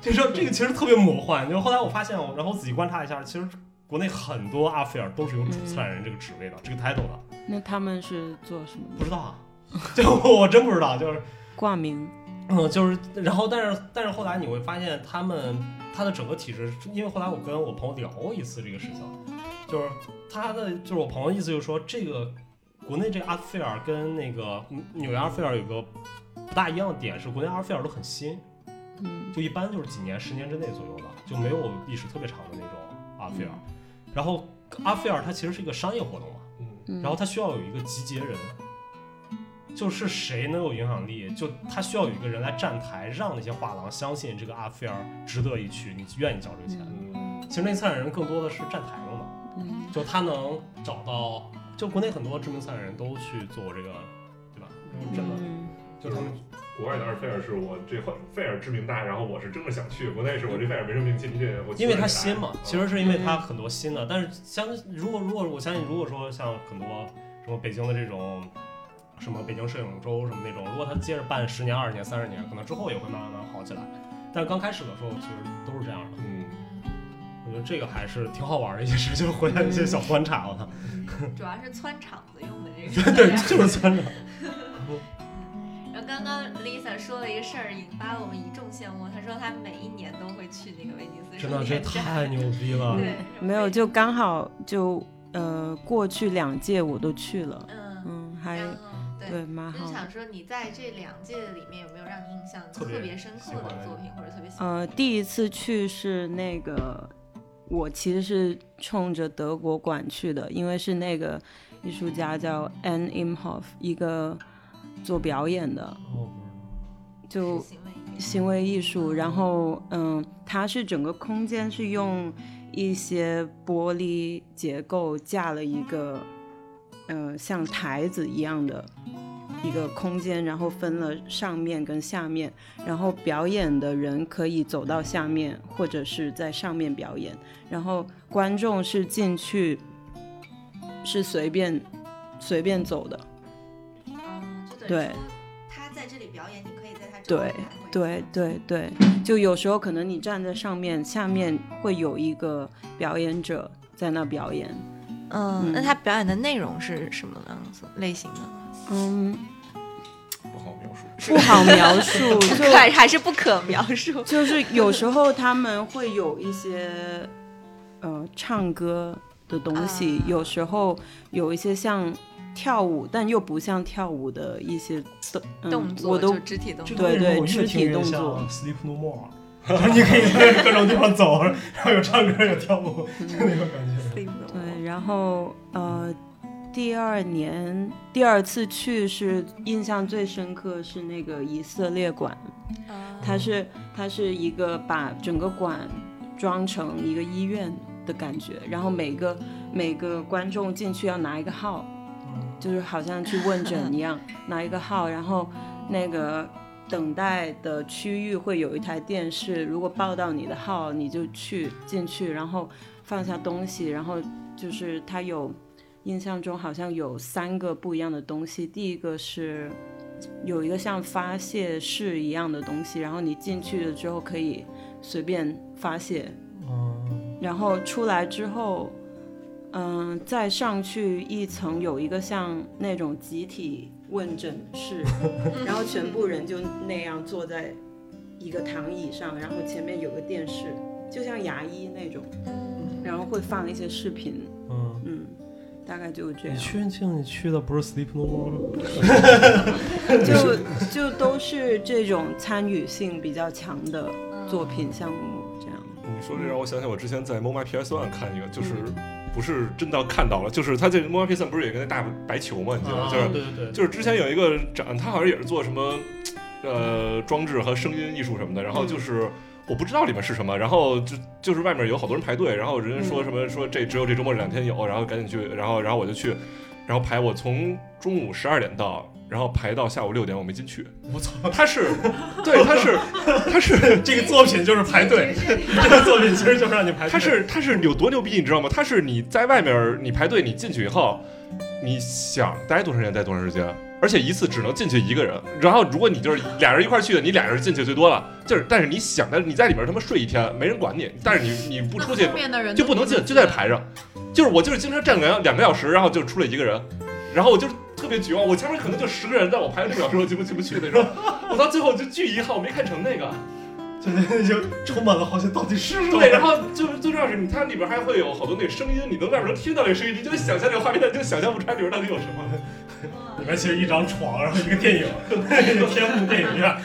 就说这个其实特别魔幻。就后来我发现，然后仔细观察一下，其实国内很多阿菲尔都是有主策展人这个职位的，这个 title 的。那他们是做什么？不知道啊，就我真不知道，就是挂名，嗯，就是然后但是但是后来你会发现他们他的整个体制，因为后来我跟我朋友聊过一次这个事情，就是他的就是我朋友意思就是说这个国内这个阿菲尔跟那个嗯纽约阿菲尔有个不大一样的点是，国内阿菲尔都很新，嗯。就一般就是几年、十年之内左右的，就没有历史特别长的那种阿菲尔。然后阿菲尔它其实是一个商业活动嘛，然后它需要有一个集结人，就是谁能有影响力，就他需要有一个人来站台，让那些画廊相信这个阿菲尔值得一去，你愿意交这个钱。嗯其实那策展人更多的是站台用的，嗯就他能找到，就国内很多知名策展人都去做这个，对吧？真的，嗯就他们国外的二菲尔是我这费尔知名大，然后我是真的想去。国内是我这费尔没什么名气，你得我因为它新嘛，其实是因为它嗯很多新的，但是相如果如果我相信，如果说像很多什么北京的这种什么北京摄影周什么那种，如果他接着办十年、二十年、三十年，可能之后也会慢慢慢慢好起来。但是刚开始的时候，其实都是这样的。嗯，我觉得这个还是挺好玩的一件事，就是回来一些小观察，我操，主要是窜场子用的这个。对，就是窜场。然后刚刚 Lisa 说了一个事儿，引发了我们一众羡慕。她说她每一年都会去那个威尼斯真的，这书店展太牛逼了！对，没有，就刚好就呃过去两届我都去了，嗯，嗯，还对。对蛮好。就想说，你在这两届里面有没有让你印象特别深刻的的作品，或者特别喜欢？呃，第一次去是那个，我其实是冲着德国馆去的，因为是那个艺术家叫 Anne Imhoff，一个做表演的，哦就行为艺术行为艺术。然后，嗯，它是整个空间是用一些玻璃结构架了一个，呃，像台子一样的。一个空间，然后分了上面跟下面，然后表演的人可以走到下面，或者是在上面表演，然后观众是进去是随便随便走的，对他在这里表演，你可以在他对对对对，就有时候可能你站在上面，下面会有一个表演者在那表演，嗯，那嗯他表演的内容是什么样子类型的？嗯，不好描述。不好描述，就还还是不可描述。就是有时候他们会有一些呃唱歌的东西，啊有时候有一些像跳舞，但又不像跳舞的一些动、嗯、动作我都就肢体动作。对对肢体动作 Sleep No More，你可以在各种地方走，然后有唱歌有跳舞，就那种感觉。对，然后呃。第二年第二次去是印象最深刻是那个以色列馆，啊它是它是一个把整个馆装成一个医院的感觉，然后每个每个观众进去要拿一个号，就是好像去问诊一样，拿一个号，然后那个等待的区域会有一台电视，如果报到你的号，你就去进去，然后放下东西，然后就是他有印象中好像有三个不一样的东西，第一个是。有一个像发泄室一样的东西，然后你进去了之后可以随便发泄，嗯，然后出来之后，嗯、再上去一层有一个像那种集体问诊室，然后全部人就那样坐在一个躺椅上，然后前面有个电视，就像牙医那种，然后会放一些视频，嗯，嗯，大概就是这样你。确定你去的不是 Sleep No More？就就都是这种参与性比较强的作品项目，这样。你说这让我想起我之前在 MoMA PS One 看一个，就是不是真的看到了，就是他这 MoMA PS One 不是有一个那大白球吗？你记得吗？啊就是对对对，就是之前有一个展，他好像也是做什么呃装置和声音艺术什么的，然后就是。我不知道里面是什么，然后就就是外面有好多人排队，然后人家说什么、说这只有这周末这两天有，然后赶紧去，然后然后我就去，然后排我从中午十二点到，然后排到下午六点我没进去。我操，他是，对，他是他是 这个作品就是排队，这个作品其实就是让你排队。他是他是有多牛逼，你知道吗？他是你在外面你排队，你进去以后，你想待多长时间待多长时间，而且一次只能进去一个人。然后如果你就是俩人一块去的，你俩人进去最多了。就是但是你想的你在里面他妈睡一天，没人管你，但是你你不出去就不能进，就在那排着。就是我就是经常站两两个小时，然后就出来一个人，然后我就特别绝望。我前面可能就十个人，但我排了六个小时，我进不进不去那种。我到最后就巨遗憾，我没看成那个。就就充满了好像到底是什么？对，然后就是最重要是你它里边还会有好多那个声音，你能外边能听到那个声音，你就想象那个画面，你就想象不出来里边到底有什么。里面其实一张床，然后一个电影，天幕电影院，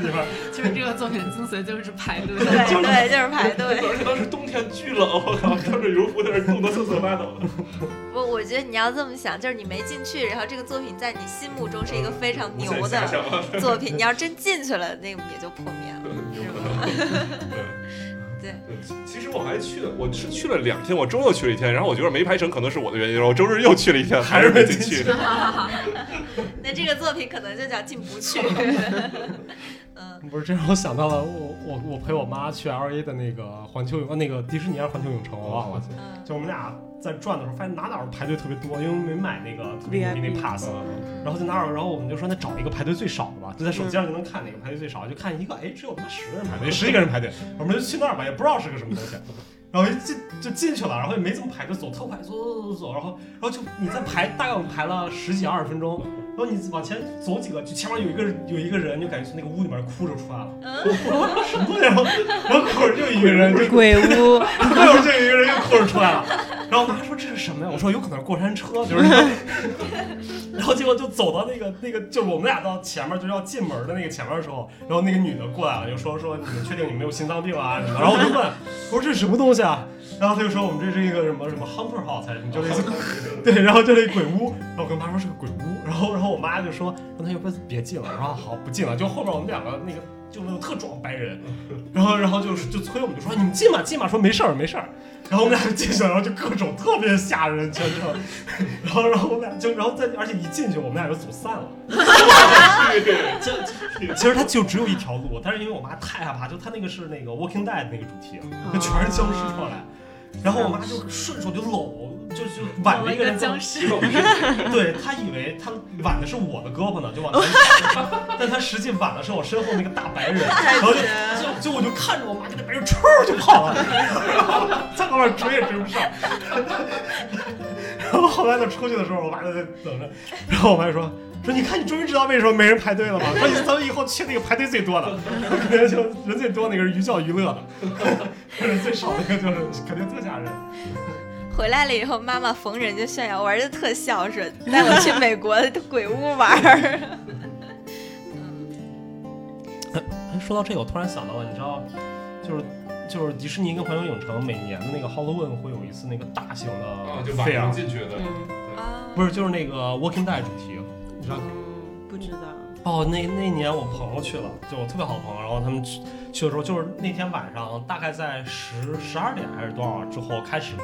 里面其实这个作品精髓就是排队。对 对，就是排队。而且当时冬天巨冷，我靠，穿着羽绒服在那冻得瑟瑟发抖。我我觉得你要这么想，就是你没进去，然后这个作品在你心目中是一个非常牛的作品，你要真进去了，那个也就破灭了。有可能。对对，其实我还去了，我是去了两天，我周六去了一天，然后我觉得没排成，可能是我的原因，然后我周日又去了一天，还是没进去。那这个作品可能就叫进不去。嗯，不是，这让我想到了我我我陪我妈去 L A 的那个环球呃那个迪士尼还是环球影城，我忘了。嗯。就我们俩在转的时候，发现哪哪儿排队特别多，因为没买那个特别牛逼那 pass，然后在哪儿，然后我们就说那找一个排队最少的吧，就在手机上就能看哪个排队最少，就看一个，哎，只有他妈十个人排队，十几个人排队，我们就去那儿吧，也不知道是个什么东西。然后一进就进去了，然后也没怎么排队，走特快，走走走走走，然后然后就你在排，大概我们排了十几二十分钟，然后你往前走几个，就前面有一个有一个人，就感觉从那个屋里面哭着出来了，什么东西？然后然后过会儿又一个人就鬼屋，过会儿就有一个人又哭着出来了，然后我妈说这是什么呀？我说有可能是过山车，就是，然后结果就走到那个那个，就是我们俩到前面就是要进门的那个前面的时候，然后那个女的过来了，就说说你们确定你没有心脏病啊什么的？然后我就问，我说这是什么东西啊？然后他就说我们这是一个什么什么 Hunter House 还是什么，就类似 对，然后就那鬼屋，然后我跟妈说是个鬼屋，然后然后我妈就说让他要不别进了，然后好不进了，就后边我们两个那个就那种特壮白人，然后然后就是就催我们就说你们进吧进吧，说没事儿没事儿，然后我们俩就进去了，然后就各种特别吓人全程，然后然后我们俩就然后再而且一进去我们俩就走散了。其实它就只有一条路，但是因为我妈太害怕，就它那个是那个 Walking Dead 那个主题，就全是僵尸出来，然后我妈就顺手就搂，就就挽着一个人僵尸，对她以为她挽的是我的胳膊呢，就往前跑，但她实际挽的是我身后那个大白人，然后就就就我就看着我妈跟那白人唰就跑了，在后面追也追不上，然后后来她出去的时候，我妈就在等着，然后我妈就说。说你看，你终于知道为什么没人排队了吗？说你咱们以后去那个排队最多的，肯定就人最多那个是寓教于乐的，人最少那个就是肯定特吓人。回来了以后，妈妈逢人就炫耀，我儿子特孝顺，带我去美国的鬼屋玩儿。哎，说到这个，我突然想到了，你知道，就是就是迪士尼跟环球影城每年的那个 Halloween 会有一次那个大型啊，的就晚上进去的，不是就是那个 Walking Dead 主题，你知道？嗯，不知道，哦，那那年我朋友去了，就我特别好的朋友，然后他们去去的时候，就是那天晚上大概在十十二点还是多少之后开始了，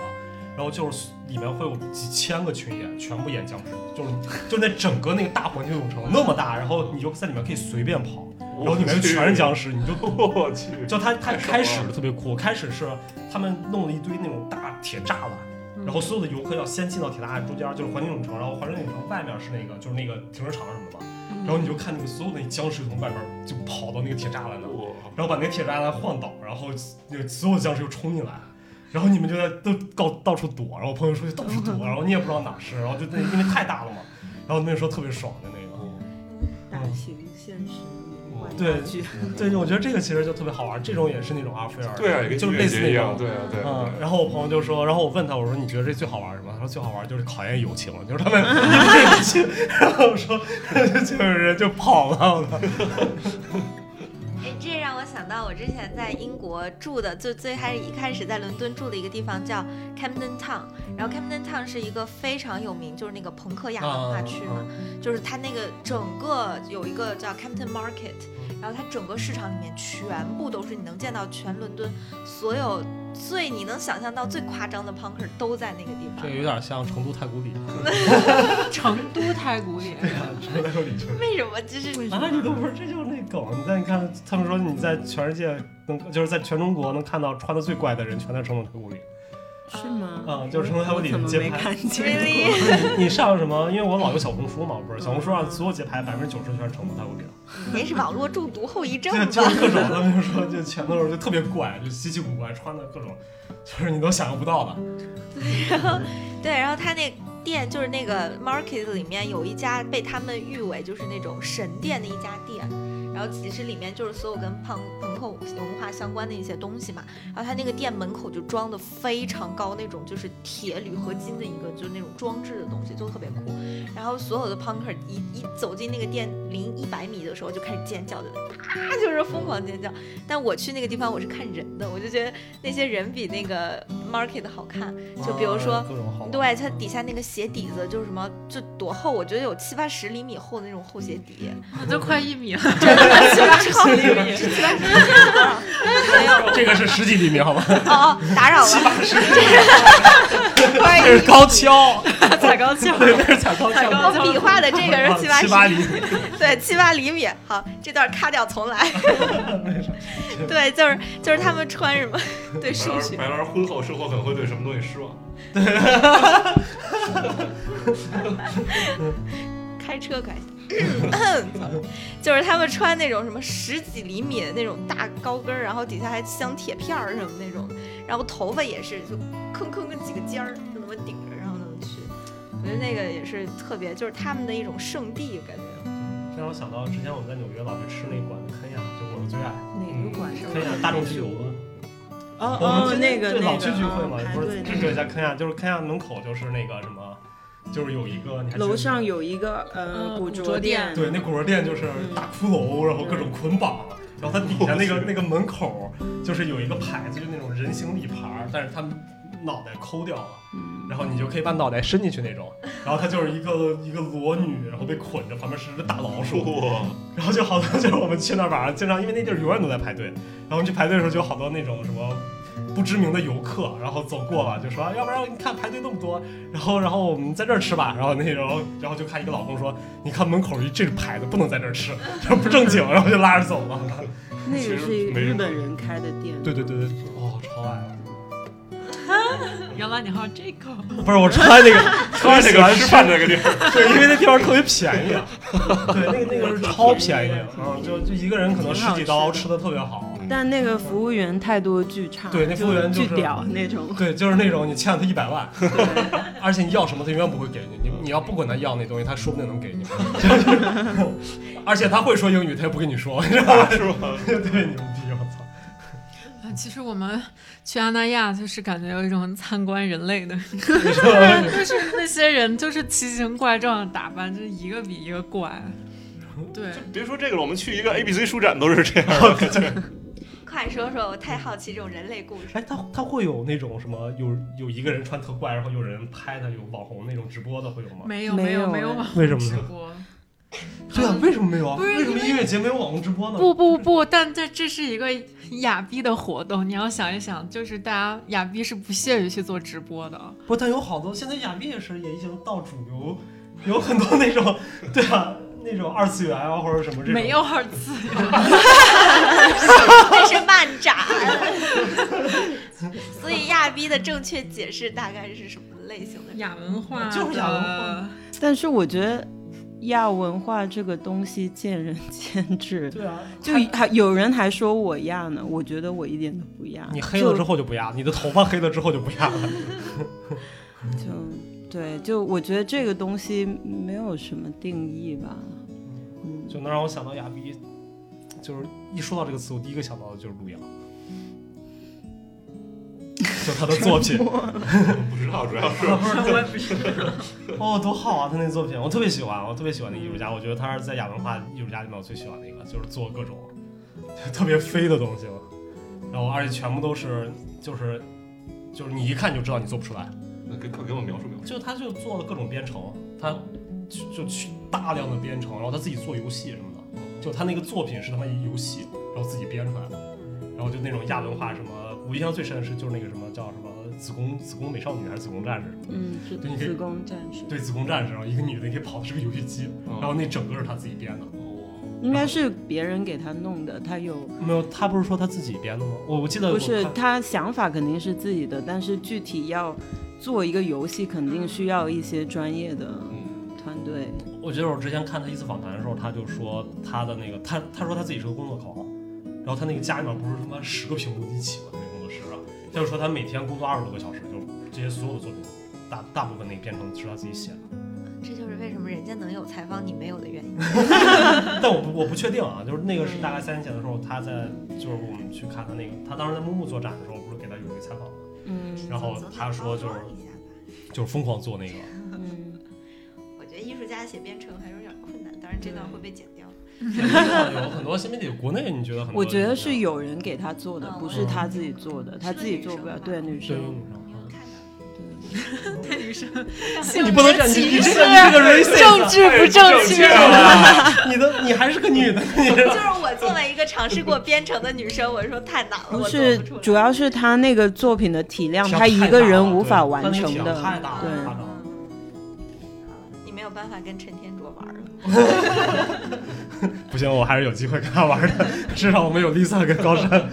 然后就是里面会有几千个群演，全部演僵尸，就是就那整个那个大环球影城那么大，然后你就在里面可以随便跑，然后里面全是僵尸，你就我去，就他他开始特别酷，开始是他们弄了一堆那种大铁栅栏。然后所有的游客要先进到铁栅栏中间，就是环球影城，然后环球影城外面是那个就是那个停车场什么的，然后你就看那个所有的僵尸从外面就跑到那个铁栅栏那，我然后把那个铁栅栏晃倒，然后那个所有的僵尸就冲进来，然后你们就在都到到处躲，然后朋友出去到处躲，然后你也不知道哪是，然后就那因为太大了嘛，然后那时候特别爽的那个。大型现实。玩对对，我觉得这个其实就特别好玩，这种也是那种阿菲尔，对啊，就是类似那种。对啊，对啊，嗯。然后我朋友就说，然后我问他，我说你觉得这最好玩什么？他说最好玩就是考验友情，就是他们一对去，然后我说 就有人就跑了，哎，这让我想到我之前在英国住的，就最开始一开始在伦敦住的一个地方叫 Camden Town，然后 Camden Town 是一个非常有名，就是那个朋克亚文化区嘛，就是它那个整个有一个叫 Campton Market，然后它整个市场里面全部都是你能见到全伦敦所有最你能想象到最夸张的 punker 都在那个地方这。有点像成都太古里，成都太古里，成都太古里就是。为什么？就是啊，你都不是，这就是那梗。你再看，他们说你在全世界能，就是在全中国能看到穿的最怪的人，全在成都太古里。是吗？啊就是成都太古里我怎么街拍没看见你 你上什么？因为我老用小红书嘛，不是小红书上所有街拍百分之九十全是成都太古里的。你那是网络中毒后遗症对，吧？就是各种，他们就说就全都是就特别怪，就稀奇古怪，穿的各种，就是你都想象不到的。对，然后对，然后他那店就是那个 market 里面有一家被他们誉为就是那种神店的一家店，然后其实里面就是所有跟胖朋克文化相关的一些东西嘛。然后他那个店门口就装的非常高那种就是铁铝合金的一个就是那种装置的东西，就特别酷。然后所有的 punker 一一走进那个店离一百米的时候就开始尖叫，就啊就是疯狂尖叫。但我去那个地方我是看人的，我就觉得那些人比那个 market 好看。就比如说对，它底下那个鞋底子就是什么，就多厚？我觉得有七八十厘米厚的那种厚鞋底，我 都快一米了。真的七八十厘米，这个是十几厘米，好吗？哦哦，打扰了。欢这是高跷，踩高跷，对，那是踩高跷。我比划的这个是七 八七八厘米，对，七八厘米。好，这段卡掉，重来。对，就是就是他们穿什么？对数学。白兰婚后生活可能会对什么东西失望。对 开车开，就是他们穿那种什么十几厘米的那种大高跟儿，然后底下还镶铁片儿什么那种，然后头发也是就吭吭跟几个尖儿就那么顶着，然后那么去。我觉得那个也是特别，就是他们的一种圣地感觉。这让我想到之前我们在纽约老去吃那馆子肯亚，就我的最爱。哪个馆是肯亚大众啤酒。哦我们哦，那个对老那个去聚会嘛，不是队那个对在肯亚，就是肯亚门口就是那个什么，就是有一个你还记得楼上有一个呃嗯古古着着店。对，那古着店就是大骷髅，然后各种捆绑，然后它底下那个那个门口就是有一个牌子，就那种人形立牌儿，但是它脑袋抠掉了，嗯。然后你就可以把脑袋伸进去那种，然后它就是一个一个裸女，然后被捆着，旁边是只大老鼠，然后就好多就是我们去那儿晚上经常，因为那地儿永远都在排队，然后我们去排队的时候就有好多那种什么。不知名的游客，然后走过了，就说，要不然你看排队那么多，然后然后我们在这儿吃吧，然后那种，然后就看一个老公说，你看门口一这是牌子，不能在这儿吃，这不正经，然后就拉着走了。那其实个是一个日本人开的店，对对对对，哦，超爱。原来你还有这个，不是我穿那个，穿那个吃饭那个地方，对，因为那地方特别便宜，对，那个那个是超便宜，嗯，就就一个人可能十几刀，吃的特别好。但那个服务员态度巨差，对那服务员就是巨屌那种。对，就是那种 你欠了他一百万，而且你要什么他永远不会给你，你你要不管他要那东西，他说不定能给你。而且他会说英语，他也不跟你说，你知道吗？是吧？特别牛逼，我操！啊，其实我们去阿那亚就是感觉有一种参观人类的，你说就是那些人就是奇形怪状的打扮，就是一个比一个怪。对，别说这个了，我们去一个 A B C 书展都是这样的。快说说，我太好奇这种人类故事。哎，他他会有那种什么，有有一个人穿特怪，然后有人拍他，有网红那种直播的会有吗？没有没有有没有哎网为什么呢？直播。对啊，为什么没有啊？为什么音乐节没有网红直播呢？不不不，但这这是一个亚逼的活动，你要想一想，就是大家亚逼是不屑于去做直播的。不，但有好多现在亚逼也是也已经到主流，有很多那种对啊，那种二次元啊或者什么这种。没有二次元，这是漫展，所以亚逼的正确解释大概是什么类型的？亚文化就是亚文化但是我觉得亚文化这个东西见仁见智，对啊，就还有人还说我亚呢，我觉得我一点都不亚。你黑了之后就不亚，你的头发黑了之后就不亚了。就对，就我觉得这个东西没有什么定义吧。嗯，就能让我想到亚逼，就是一说到这个词，我第一个想到的就是路遥，就他的作品，不知道，主要是 不是。哦，多好啊！他那作品我特别喜欢，我特别喜欢那艺术家，我觉得他是在亚文化艺术家里面我最喜欢的一个，就是做各种特别飞的东西了，然后而且全部都是就是就是你一看就知道你做不出来，那给给我描述描述。就他就做了各种编程，他就就去大量的编程，然后他自己做游戏什么的，就他那个作品是他妈一游戏，然后自己编出来的，然后就那种亚文化什么，我印象最深的是就是那个什么叫什么子宫子宫美少女还是子宫战士什么，嗯，是对你可以子宫战士，对子宫战士，然后一个女的你可以跑的是个游戏机，然后那整个是他自己编的，应该是别人给他弄的，他有没有他不是说他自己编的吗？我我记得不是他想法肯定是自己的，但是具体要做一个游戏，肯定需要一些专业的嗯，团队。我记得我之前看他一次访谈的时候，他就说他的那个他他说他自己是个工作狂，然后他那个家里面不是他妈十个屏幕一起吗？那个工作室啊，他就说他每天工作二十多个小时，就这些所有的作品大大部分那个编程是他自己写的。这就是为什么人家能有采访你没有的原因。但我不我不确定啊，就是那个是大概三年前的时候，他在就是我们去看他那个，他当时在木木做展的时候，不是给他有一个采访吗？嗯然后他说就是 就是疯狂做那个，嗯，我觉得艺术家写编程还是有点困难，当然这段会被剪掉。有很多新媒体，国内你觉得很多？我觉得是有人给他做的，嗯不是他自己做的，他自己做不了。对，女对生。对女生，你不能这样，你你这个你这个 racist，政治不正确。你的你还是个女的，你就是我作为一个尝试过编程的女生，我说太难了，不是主要是他那个作品的体量，他一个人无法完成的太大了，对。你没有办法跟陈天卓玩了。不行，我还是有机会跟他玩的，至少我们有 Lisa 跟高山。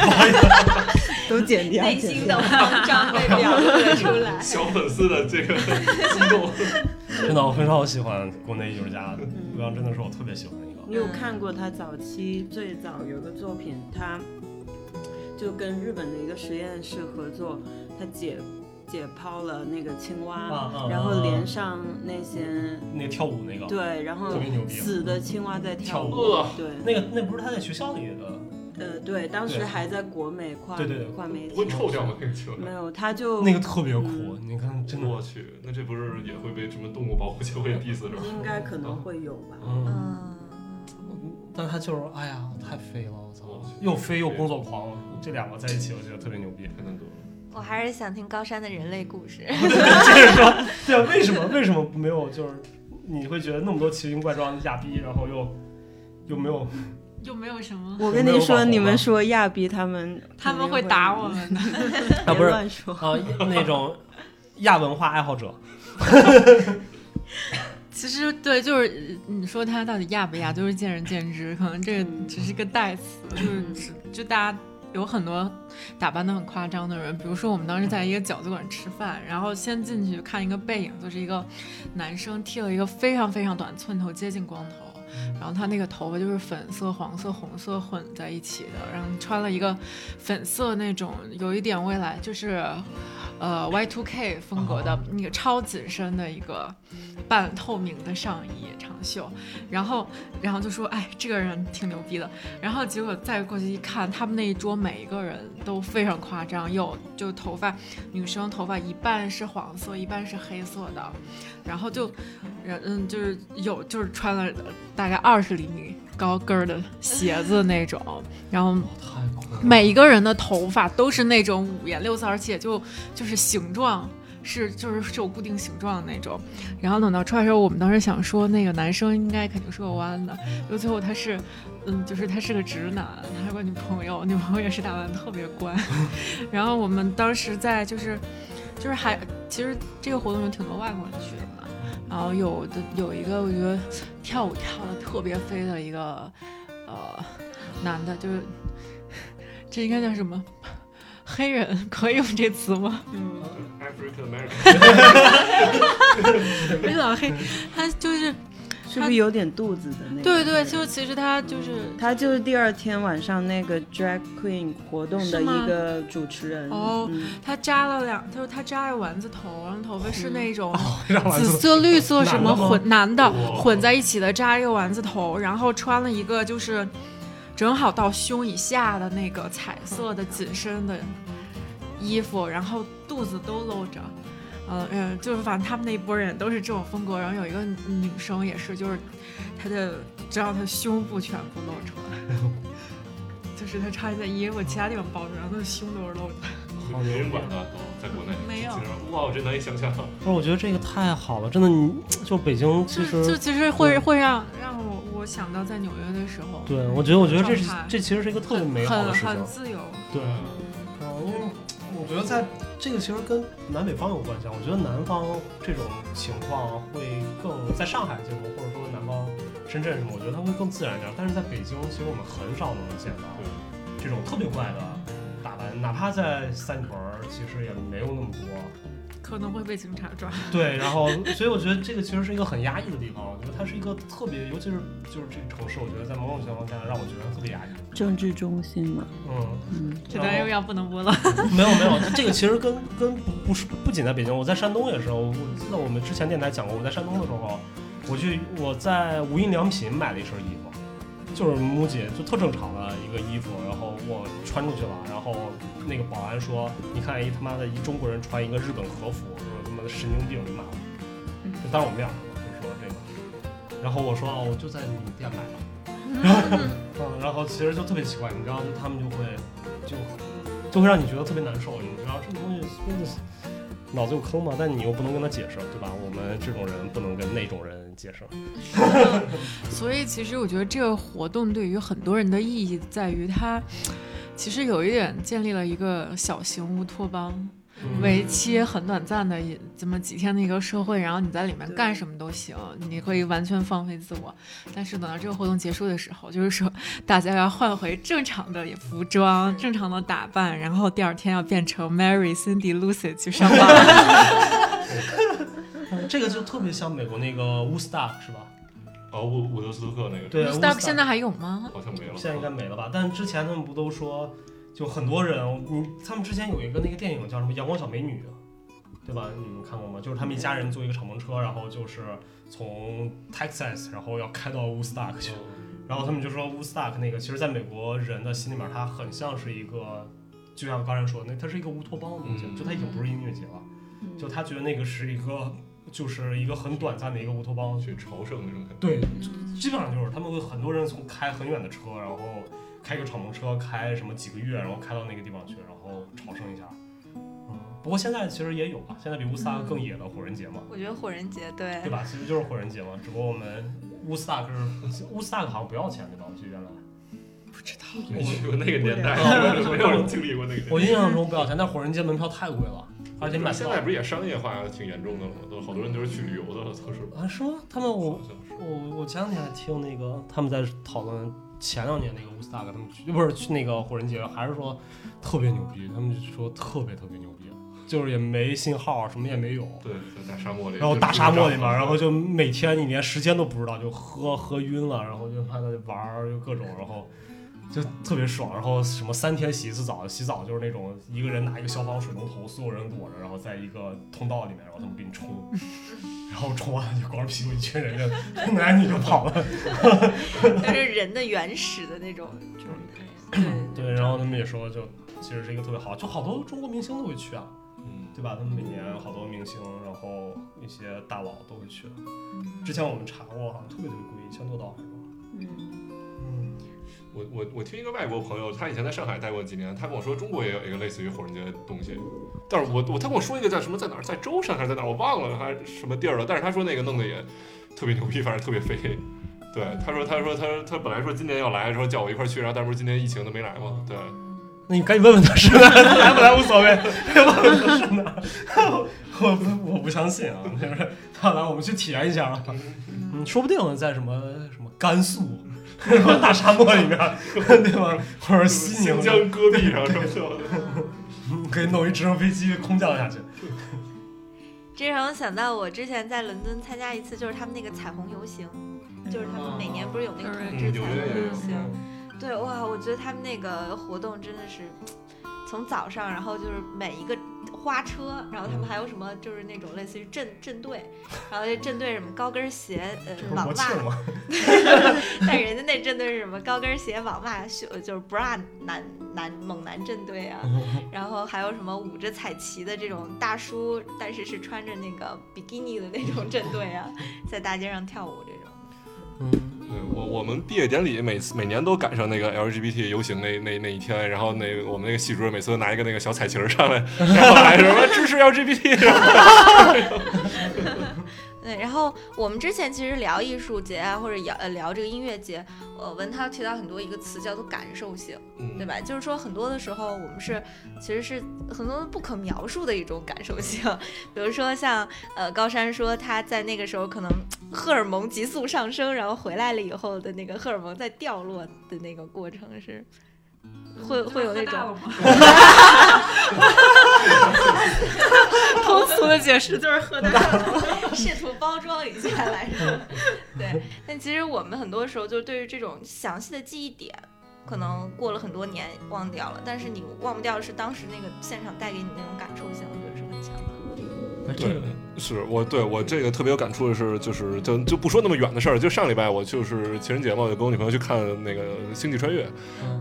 都剪掉，内心的慌张被表露了出来。小粉丝的这个激动。真的，我很少喜欢国内艺术家，欧阳真的是我特别喜欢的一个。你有看过他早期最早有个作品，他就跟日本的一个实验室合作，他解解剖了那个青蛙，啊啊然后连上那些那个跳舞那个，对，然后特别牛逼。死的青蛙在跳舞，跳舞。对，那个那不是他在学校里的，呃对，当时还在国美跨对对对跨媒不会体，臭掉吗？那个球？没有，他就那个特别酷，嗯你看真的，我去，那这不是也会被什么动物保护协会 diss 是吧？应该可能会有吧。嗯，嗯，但他就是哎呀，太飞了，我操，又飞又工作狂，这两个在一起，我觉得特别牛逼。太难得了。我还是想听高山的人类故事。接着说，对啊，为什么为什么没有就是你会觉得那么多奇形怪状的亚逼，然后又又没有又没有什么，我跟你说，你们说亚比他们他们会打我们的。啊别不是乱说。啊那种亚文化爱好者？其实对，就是呃你说他到底亚不亚，就是见仁见智，可能这个只是个代词，就是就大家有很多打扮的很夸张的人，比如说我们当时在一个饺子馆吃饭，然后先进去看一个背影，就是一个男生剃了一个非常非常短寸头，接近光头。然后他那个头发就是粉色、黄色、红色混在一起的，然后穿了一个粉色那种有一点未来就是，呃 Y2K 风格的那个超紧身的一个半透明的上衣长袖，然后然后就说哎这个人挺牛逼的，然后结果再过去一看，他们那一桌每一个人都非常夸张，有就头发女生头发一半是黄色，一半是黑色的，然后就人嗯就是有就是穿了大概二十厘米高跟儿的鞋子那种，然后！每一个人的头发都是那种五颜六色，而且就就是形状是就是是有固定形状的那种。然后等到出来的时候，我们当时想说那个男生应该肯定是个弯的，就最后他是，嗯，就是他是个直男，他有个女朋友，女朋友也是打扮特别乖。然后我们当时在就是就是还其实这个活动有挺多外国人去的嘛。然后有的有一个我觉得跳舞跳的特别飞的一个呃男的，就是这应该叫什么？黑人可以用这词吗？嗯，African American，老黑，他就是是不是有点肚子的那个？对对，就其实他就是他就是第二天晚上那个 drag queen 活动的一个主持人。哦嗯他扎了两，他说他扎了丸子头，然后头发是那种紫色、绿色什么混男的混在一起的，扎一个丸子头，然后穿了一个就是正好到胸以下的那个彩色的紧身的衣服，然后肚子都露着。呃嗯，就是反正他们那一波人都是这种风格，然后有一个女生也是，就是她的只要她胸部全部露出来，就是她穿一件衣服，其他地方包着，然后她的胸都是露着着。没人管的都在国内。没有哇，我真难以想象。不是，我觉得这个太好了，真的，你就北京其实就。其实会会让让我我想到在纽约的时候，对，我觉得，我觉得这是这其实是一个特别美好的很事情。很自由。对，嗯，因为我觉得在这个其实跟南北方有关系啊。我觉得南方这种情况会更在上海这种，或者说南方深圳什么，我觉得它会更自然一点。但是在北京，其实我们很少能见到这种特别怪的哪怕在三里屯儿，其实也没有那么多。可能会被警察抓。对，然后所以我觉得这个其实是一个很压抑的地方。我觉得它是一个特别，尤其是就是这个城市，我觉得在某种情况下让我觉得特别压抑。政治中心嘛。嗯。嗯，这段又要不能播了。没有没有，这个其实跟跟不不是不仅在北京，我在山东也是。我我记得我们之前电台讲过，我在山东的时候，我去我在无印良品买了一身衣服，就是 MUJI 就特正常的一个衣服，然后我穿出去了，然后那个保安说，你看一他妈的一中国人穿一个日本和服，说他妈的神经病，你妈的，就当着我面儿就说这个，然后我说哦，我就在你店买的。然后，嗯，然后其实就特别奇怪，你知道，就他们就会就就会让你觉得特别难受，你知道这个东西真的是脑子有坑嘛，但你又不能跟他解释，对吧？我们这种人不能跟那种人解释。所以其实我觉得这个活动对于很多人的意义在于它，其实有一点建立了一个小型乌托邦。为期很短暂的一这么几天的一个社会，然后你在里面干什么都行，你可以完全放飞自我。但是等到这个活动结束的时候，就是说大家要换回正常的服装、正常的打扮，然后第二天要变成 Mary、Cindy、Lucy 去上班。这个就特别像美国那个 Woodstock 是吧？哦，伍伍德斯托克那个，对 Woodstock 现在还有吗？好像没了，现在应该没了吧？但之前他们不都说？就很多人，你他们之前有一个那个电影叫什么《阳光小美女》，对吧？你们看过吗？就是他们一家人坐一个敞篷车，然后就是从 Texas，然后要开到 Woodstock 去，然后他们就说 Woodstock 那个，其实在美国人的心里面，它很像是一个，就像刚才说的，那它是一个乌托邦的东西，就它已经不是音乐节了，就他觉得那个是一个，就是一个很短暂的一个乌托邦，去朝圣那种感觉。对，基本上就是他们会很多人从开很远的车，然后。开个敞篷车，开什么几个月，然后开到那个地方去，然后朝圣一下。嗯，不过现在其实也有吧，现在比乌斯达克更野的火人节嘛。我觉得火人节对，对吧？其实就是火人节嘛，只不过我们乌斯达克是乌斯达克好像不要钱对吧？我记得原来不知道，没去过那个年代，没有人经历过那个。我印象中不要钱，但火人节门票太贵了，而且买现在不是也商业化挺严重的了吗？都好多人都是去旅游的，测试。啊，是吗？他们我我我前两天还听那个他们在讨论。前两年那个乌斯达克，他们去不是去那个火人节，还是说特别牛逼？他们就说特别特别牛逼，就是也没信号，什么也没有。对，在大沙漠里。然后大沙漠里面，然后就每天你连时间都不知道，就喝喝晕了，然后就他那玩儿，就各种，然后就特别爽。然后什么三天洗一次澡，洗澡就是那种一个人拿一个消防水龙头，所有人躲着，然后在一个通道里面，然后他们给你冲。然后冲完就光着屁股，一群人就男女就跑了，就是人的原始的那种状态。对，然后他们也说，就其实是一个特别好，就好多中国明星都会去啊，嗯，对吧？他们每年好多明星，然后一些大佬都会去。之前我们查过，好像特别特别贵，一千多刀是吧？嗯。我我我听一个外国朋友，他以前在上海待过几年，他跟我说中国也有一个类似于火人节的东西，但是我我他跟我说一个叫什么在哪儿，在舟山还是在哪儿，我忘了还什么地儿了，但是他说那个弄得也特别牛逼，反正特别飞。对，他说他说他他本来说今年要来，说叫我一块去，然后但不是今年疫情都没来嘛。对，那你赶紧问问他是哪，来不来无所谓，问问他是哪，我不我不相信啊，就是他来我们去体验一下啊，嗯，说不定在什么什么甘肃。大沙漠里面，对吧？或者西宁江戈壁上什么的，可以弄一直升飞机空降下去。这让我想到，我之前在伦敦参加一次，就是他们那个彩虹游行，就是他们每年不是有那个同志彩虹游行？对，哇，我觉得他们那个活动真的是从早上，然后就是每一个。花车，然后他们还有什么，就是那种类似于阵阵队，然后这阵队什么高跟鞋，呃，网袜，但人家那阵队是什么高跟鞋、网袜、秀，就是 bra 男男猛男阵队啊，然后还有什么舞着彩旗的这种大叔，但是是穿着那个比基尼的那种阵队啊，在大街上跳舞这种，嗯。对我，我们毕业典礼每次每年都赶上那个 LGBT 游行那那那一天，然后那我们那个系主任每次都拿一个那个小彩旗儿上来，然后喊什么支持 LGBT。对，然后我们之前其实聊艺术节啊，或者聊呃聊这个音乐节，呃，文涛提到很多一个词叫做感受性，对吧？就是说很多的时候我们是其实是很多不可描述的一种感受性，比如说像呃高山说他在那个时候可能荷尔蒙急速上升，然后回来了以后的那个荷尔蒙在掉落的那个过程是。会会有那种，通俗的解释就是喝大了，试图包装一下来着。对，但其实我们很多时候就对于这种详细的记忆点，可能过了很多年忘掉了，但是你忘不掉的是当时那个现场带给你那种感受性，我觉得是很强的。对，是我对我这个特别有感触的是，就是就就不说那么远的事儿，就上礼拜我就是情人节嘛，我就跟我女朋友去看那个《星际穿越》，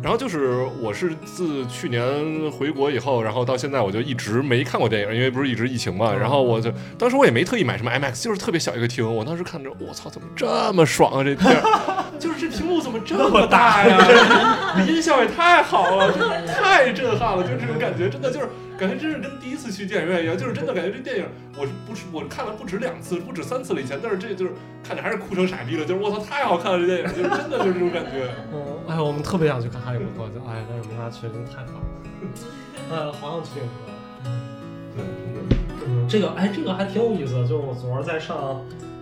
然后就是我是自去年回国以后，然后到现在我就一直没看过电影，因为不是一直疫情嘛，然后我就当时我也没特意买什么 IMAX，就是特别小一个厅，我当时看着我操，怎么这么爽啊这片儿，就是这屏幕怎么这么大呀，音效也太好了，太震撼了，就这种感觉，真的就是。感觉真是跟第一次去电影院一样，就是真的感觉这电影我是不是我看了不止两次，不止三次了以前，但是这就是看着还是哭成傻逼了，就是我操太好看了这电影，就是真的就是这种感觉。嗯，哎呀，我们特别想去看《哈利波特》，就哎，但是没法去，真的太好了。哎，好想去电影院。嗯，这个哎，这个还挺有意思的，就是我昨儿在上，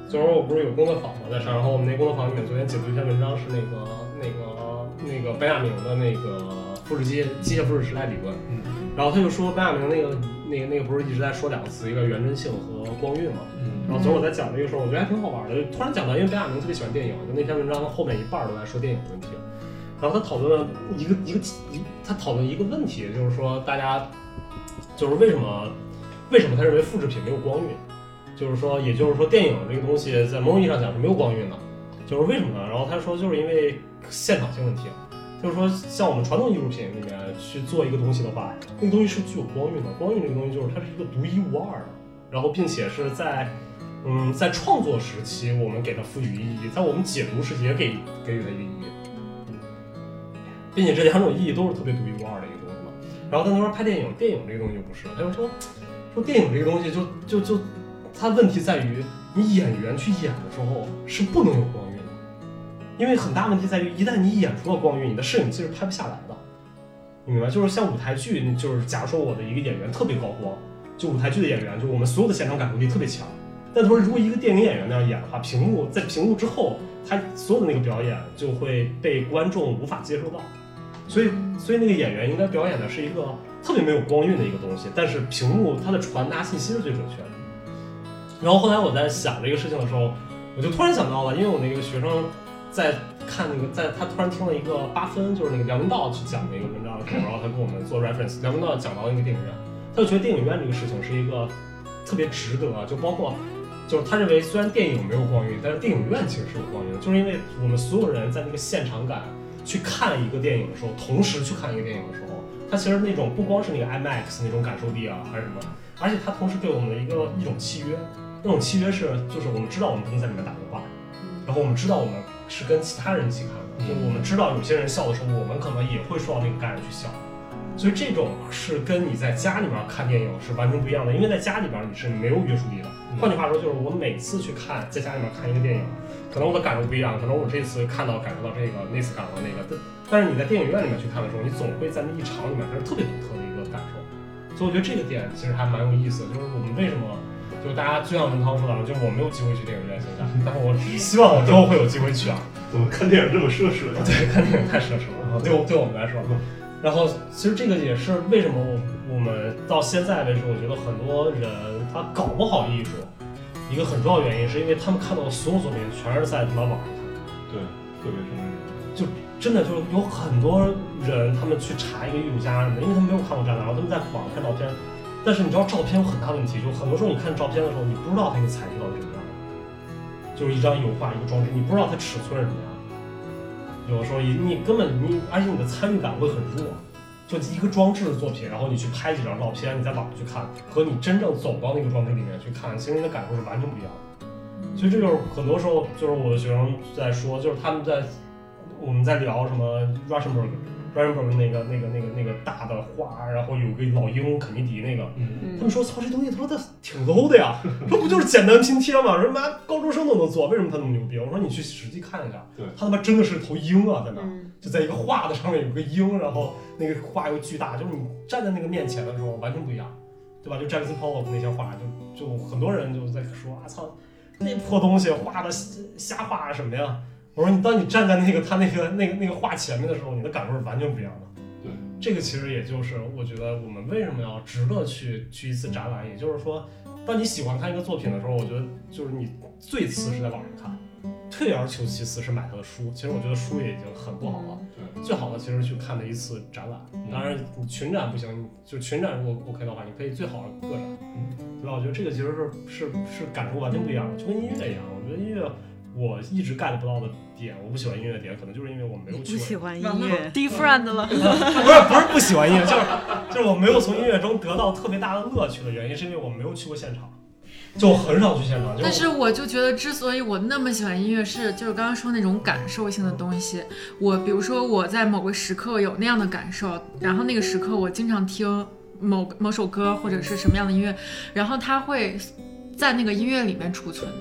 昨儿我不是有工作坊嘛，在上，然后我们那工作坊里面昨天解读一篇文章，是那个那个那个白亚明的那个复制机机械复制时代理论。嗯然后他就说白亚明那个那个那个不是一直在说两个词，一个原真性和光晕嘛。然后昨儿我在讲这个时候，我觉得还挺好玩的，就突然讲到，因为白亚明特别喜欢电影，就那篇文章的后面一半儿都在说电影的问题。然后他讨论了一个一个一，他讨论一个问题，就是说大家就是为什么为什么他认为复制品没有光晕？就是说，也就是说，电影这个东西在某种意义上讲是没有光晕的，就是为什么呢？然后他说，就是因为现场性问题，就是说，像我们传统艺术品里面去做一个东西的话，那个东西是具有光晕的。光晕这个东西就是它是一个独一无二的，然后并且是在嗯在创作时期我们给它赋予意义，在我们解读时期也给给予它一个意义。并且这两种意义都是特别独一无二的一个东西嘛。然后他就说拍电影，电影这个东西就不是，他就说说电影这个东西就就就它问题在于你演员去演的时候是不能有光晕的，因为很大问题在于一旦你演出了光晕，你的摄影机是拍不下来的，你明白？就是像舞台剧，就是假如说我的一个演员特别高光，就舞台剧的演员，就我们所有的现场感受力特别强。但同时，如果一个电影演员那样演的话，屏幕在屏幕之后，他所有的那个表演就会被观众无法接受到。所以，所以那个演员应该表演的是一个特别没有光晕的一个东西，但是屏幕它的传达信息是最准确的。然后后来我在想这个事情的时候，我就突然想到了，因为我那个学生在看那个，在他突然听了一个八分，就是那个梁文道去讲那个文章的时候，然后他跟我们做 reference，梁文道讲到那个电影院，他就觉得电影院这个事情是一个特别值得，就包括。就是他认为，虽然电影没有光晕，但是电影院其实是有光晕，就是因为我们所有人在那个现场感去看一个电影的时候，同时去看一个电影的时候，它其实那种不光是那个 IMAX 那种感受力啊，还是什么，而且它同时对我们的一个一种契约，那种契约是就是我们知道我们不能在里面打电话，然后我们知道我们是跟其他人一起看的，就我们知道有些人笑的时候，我们可能也会受到那个感染去笑。所以这种是跟你在家里面看电影是完全不一样的，因为在家里边你是没有约束力的。换句话说，就是我每次去看，在家里面看一个电影，可能我的感受不一样，可能我这次看到感受到这个，那次感受到那个。但但是你在电影院里面去看的时候，你总会在那一场里面，它是特别独特的一个感受。所以我觉得这个点其实还蛮有意思的，就是我们为什么，就大家就像文涛说的，就是我没有机会去电影院现在，但是我希望我之后会有机会去啊。怎么看电影这么奢侈呀？对，看电影太奢侈了，对我对我们来说。然后，其实这个也是为什么我我们到现在为止，我觉得很多人他搞不好艺术，一个很重要原因是因为他们看到的所有作品全是在他妈网上看的。对，特别是那种。就真的就是有很多人，他们去查一个艺术家什么的，因为他们没有看过展览，然后他们在网上看照片。但是你知道照片有很大问题，就很多时候你看照片的时候，你不知道它那个材质到底什么样，就是一张油画一个装置，你不知道它尺寸是什么样。有的时候你你根本你，而且你的参与感会很弱，就一个装置的作品，然后你去拍几张照片，你在网上去看，和你真正走到那个装置里面去看，其实你的感受是完全不一样的。所以这就是很多时候，就是我的学生在说，就是他们在我们在聊什么 Rushberg。Rushberg 那个那个那个那个大的画，然后有个老鹰肯尼迪那个，他们说操这东西，他说他挺 low 的呀，这不就是简单拼贴吗？人妈高中生都能做，为什么他那么牛逼？我说你去实际看一下，对他他妈真的是头鹰啊，在那嗯就在一个画的上面有个鹰，然后那个画又巨大，就是你站在那个面前的时候完全不一样，对吧？就 Jackson Pollock 那些画，就就很多人就在说啊操，那破东西画的瞎画什么呀？我说你当你站在那个他那个那个那个画前面的时候，你的感受是完全不一样的。对，这个其实也就是我觉得我们为什么要值得去去一次展览，也就是说，当你喜欢看一个作品的时候，我觉得就是你最次是在网上看，退而求其次是买他的书。其实我觉得书也已经很不好了，对，最好的其实去看的一次展览。当然你群展不行，你就群展如果 OK 的话，你可以最好的个展，对吧？我觉得这个其实是是是感受完全不一样的，就跟音乐一样。我觉得音乐我一直 get 不到的点，我不喜欢音乐的点，可能就是因为我没有去过不喜欢音乐，，different 了。不是不是不喜欢音乐，就是就是我没有从音乐中得到特别大的乐趣的原因，是因为我没有去过现场，就很少去现场。但是我就觉得，之所以我那么喜欢音乐，是就是刚刚说那种感受性的东西。我比如说我在某个时刻有那样的感受，然后那个时刻我经常听某某首歌或者是什么样的音乐，然后它会在那个音乐里面储存。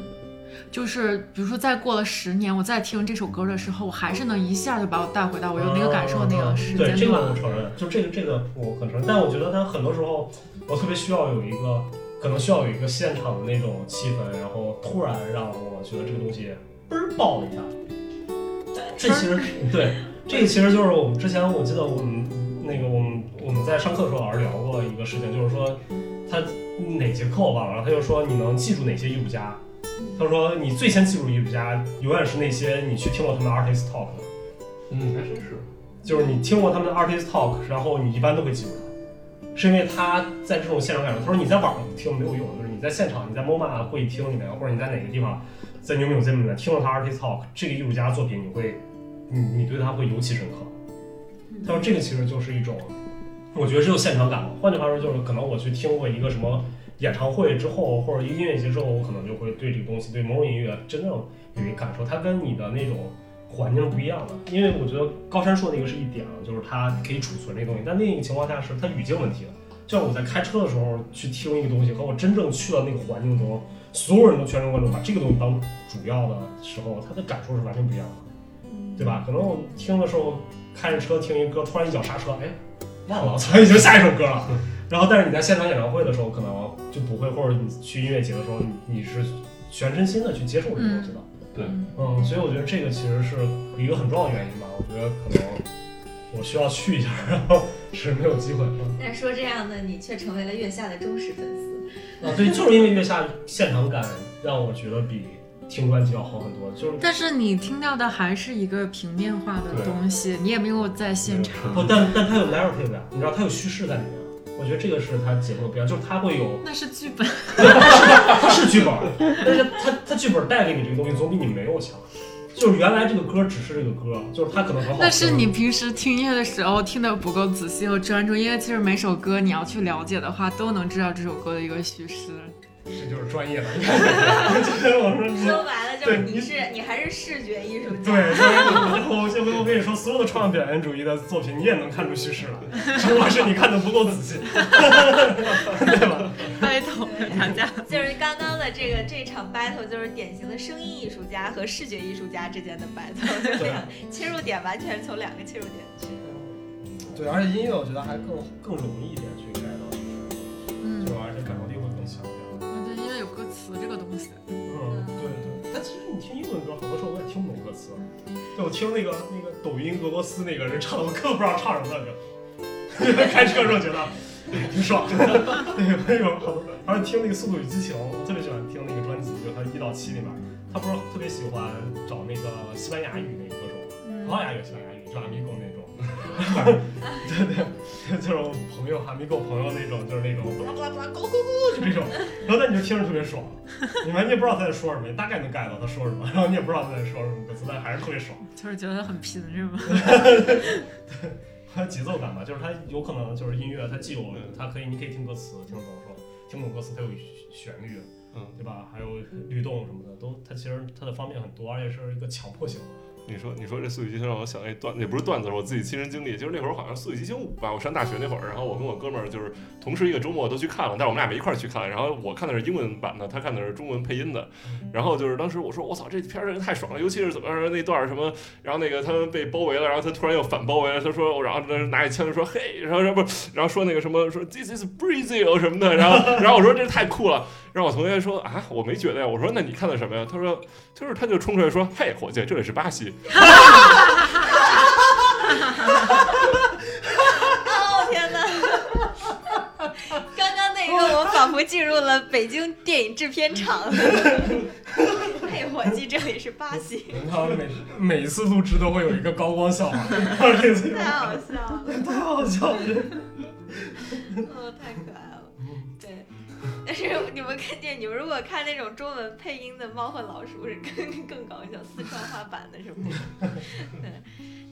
就是比如说，再过了十年，我再听这首歌的时候，我还是能一下就把我带回到我有那个感受那个时对，这个我。承认，就这个这个我很承认，但我觉得它很多时候我特别需要有一个，可能需要有一个现场的那种气氛，然后突然让我觉得这个东西嘣儿爆了一下。这其实对，这个其实就是我们之前我记得我们那个我们我们在上课的时候老师聊过一个事情，就是说他哪节课我忘了，然后他就说你能记住哪些艺术家。他说：“你最先记住的艺术家，永远是那些你去听过他们的 artist talk 的。嗯，还真是。就是你听过他们的 artist talk，然后你一般都会记住他，是因为他在这种现场感受。他说你在网上听没有用，就是你在现场，你在 MoMA 会议厅里面，或者你在哪个地方，在 New Museum 里面听了他 artist talk 这个艺术家作品，你会，你你对他会尤其深刻。他说这个其实就是一种，我觉得是有现场感嘛。换句话说，就是可能我去听过一个什么演唱会之后，或者一个音乐节之后，我可能就会对这个东西，对某种音乐真正有一个感受。它跟你的那种环境是不一样的，因为我觉得高山说那个是一点啊，就是它可以储存这个东西，但另一个情况下是它语境问题了。就像我在开车的时候去听一个东西，和我真正去到那个环境中，所有人都全神贯注把这个东西当主要的时候，他的感受是完全不一样的，对吧？可能我听的时候开着车听一歌，突然一脚刹车，哎，忘了，突然已经下一首歌了。然后，但是你在现场演唱会的时候，可能就不会，或者你去音乐节的时候，你你是全身心的去接受这个东西的。对，嗯，所以我觉得这个其实是一个很重要的原因吧。我觉得可能我需要去一下，然后是没有机会。嗯但说这样的你却成为了月下的忠实粉丝。啊，对，就是因为月下现场感让我觉得比听专辑要好很多。就是但是你听到的还是一个平面化的东西，你也没有在现场。不，但但它有 narrative 呀，你知道它有叙事在里面。我觉得这个是它节目的不一样，就是它会有，那是剧本，它 是剧本，但是它它剧本带给你这个东西总比你没有强。就是原来这个歌只是这个歌，就是它可能很好听。那是你平时听音乐的时候听的不够仔细和专注，因为其实每首歌你要去了解的话，都能知道这首歌的一个叙事。这就是专业的。就是我说说白了就是你是你还是视觉艺术对，家。就是我我我跟你说，所有的创作表现主义的作品，你也能看出叙事来，只不过是你看的不够仔细，对吧？开头大家就是刚刚的这个这场 battle 就是典型的声音艺术家和视觉艺术家之间的 battle，就是两切入点完全从两个切入点去。对，而且音乐我觉得还更更容易一点去东西，嗯，对对。但其实你听英文歌，很多时候我也听不懂歌词。对，我听那个那个抖音俄罗斯那个人唱的，我根本不知道唱什么就。开车的时候觉得挺爽的，对，有好多，而且听那个《速度与激情》，我特别喜欢听那个专辑，就他一到七里面，他不是特别喜欢找那个西班牙语那个歌手，葡萄牙语、西班牙语，就那种，对 对，就是我朋友 Amigo 朋友那种，就是那种巴拉巴拉巴拉咕咕咕，就这种，然后但你就听着特别爽，你完全也不知道他在说什么，你大概能 get 到他说什么，然后你也不知道他在说什么歌词，但还是特别爽。就是觉得很拼，是吗？它节奏感吧，就是它有可能就是音乐，它既有它可以，你可以听歌词，听得懂说，听不懂歌词它有旋律，嗯，对吧？还有律动什么的，都它其实它的方面很多，而且是一个强迫性的。你说你说这《速度与激情》让我想那段，也不是段子，是我自己亲身经历。就是那会儿好像《速度与激情五》吧，我上大学那会儿，然后我跟我哥们儿就是同时一个周末都去看了，但是我们俩没一块儿去看。然后我看的是英文版的，他看的是中文配音的。然后就是当时我说我操，这片儿真是太爽了，尤其是怎么着那段什么，然后那个他们被包围了，然后他突然又反包围了，他说，然后那拿起枪就说嘿，然后然后不，然后说那个什么说 This is Brazil 什么的，然后然后我说这太酷了。然后我同学说啊，我没觉得呀。我说那你看的什么呀？他说就是他就冲出来说，嘿，伙计，这里是巴西。哦天哪！刚刚那个我仿佛进入了北京电影制片厂。嘿，伙计，这里是巴西，你看每次录制都会有一个高光笑话，太好笑了，太好笑了。哦，太可爱但是你们看见，你们如果看那种中文配音的《猫和老鼠》，是更更搞笑，四川话版的是不是？对。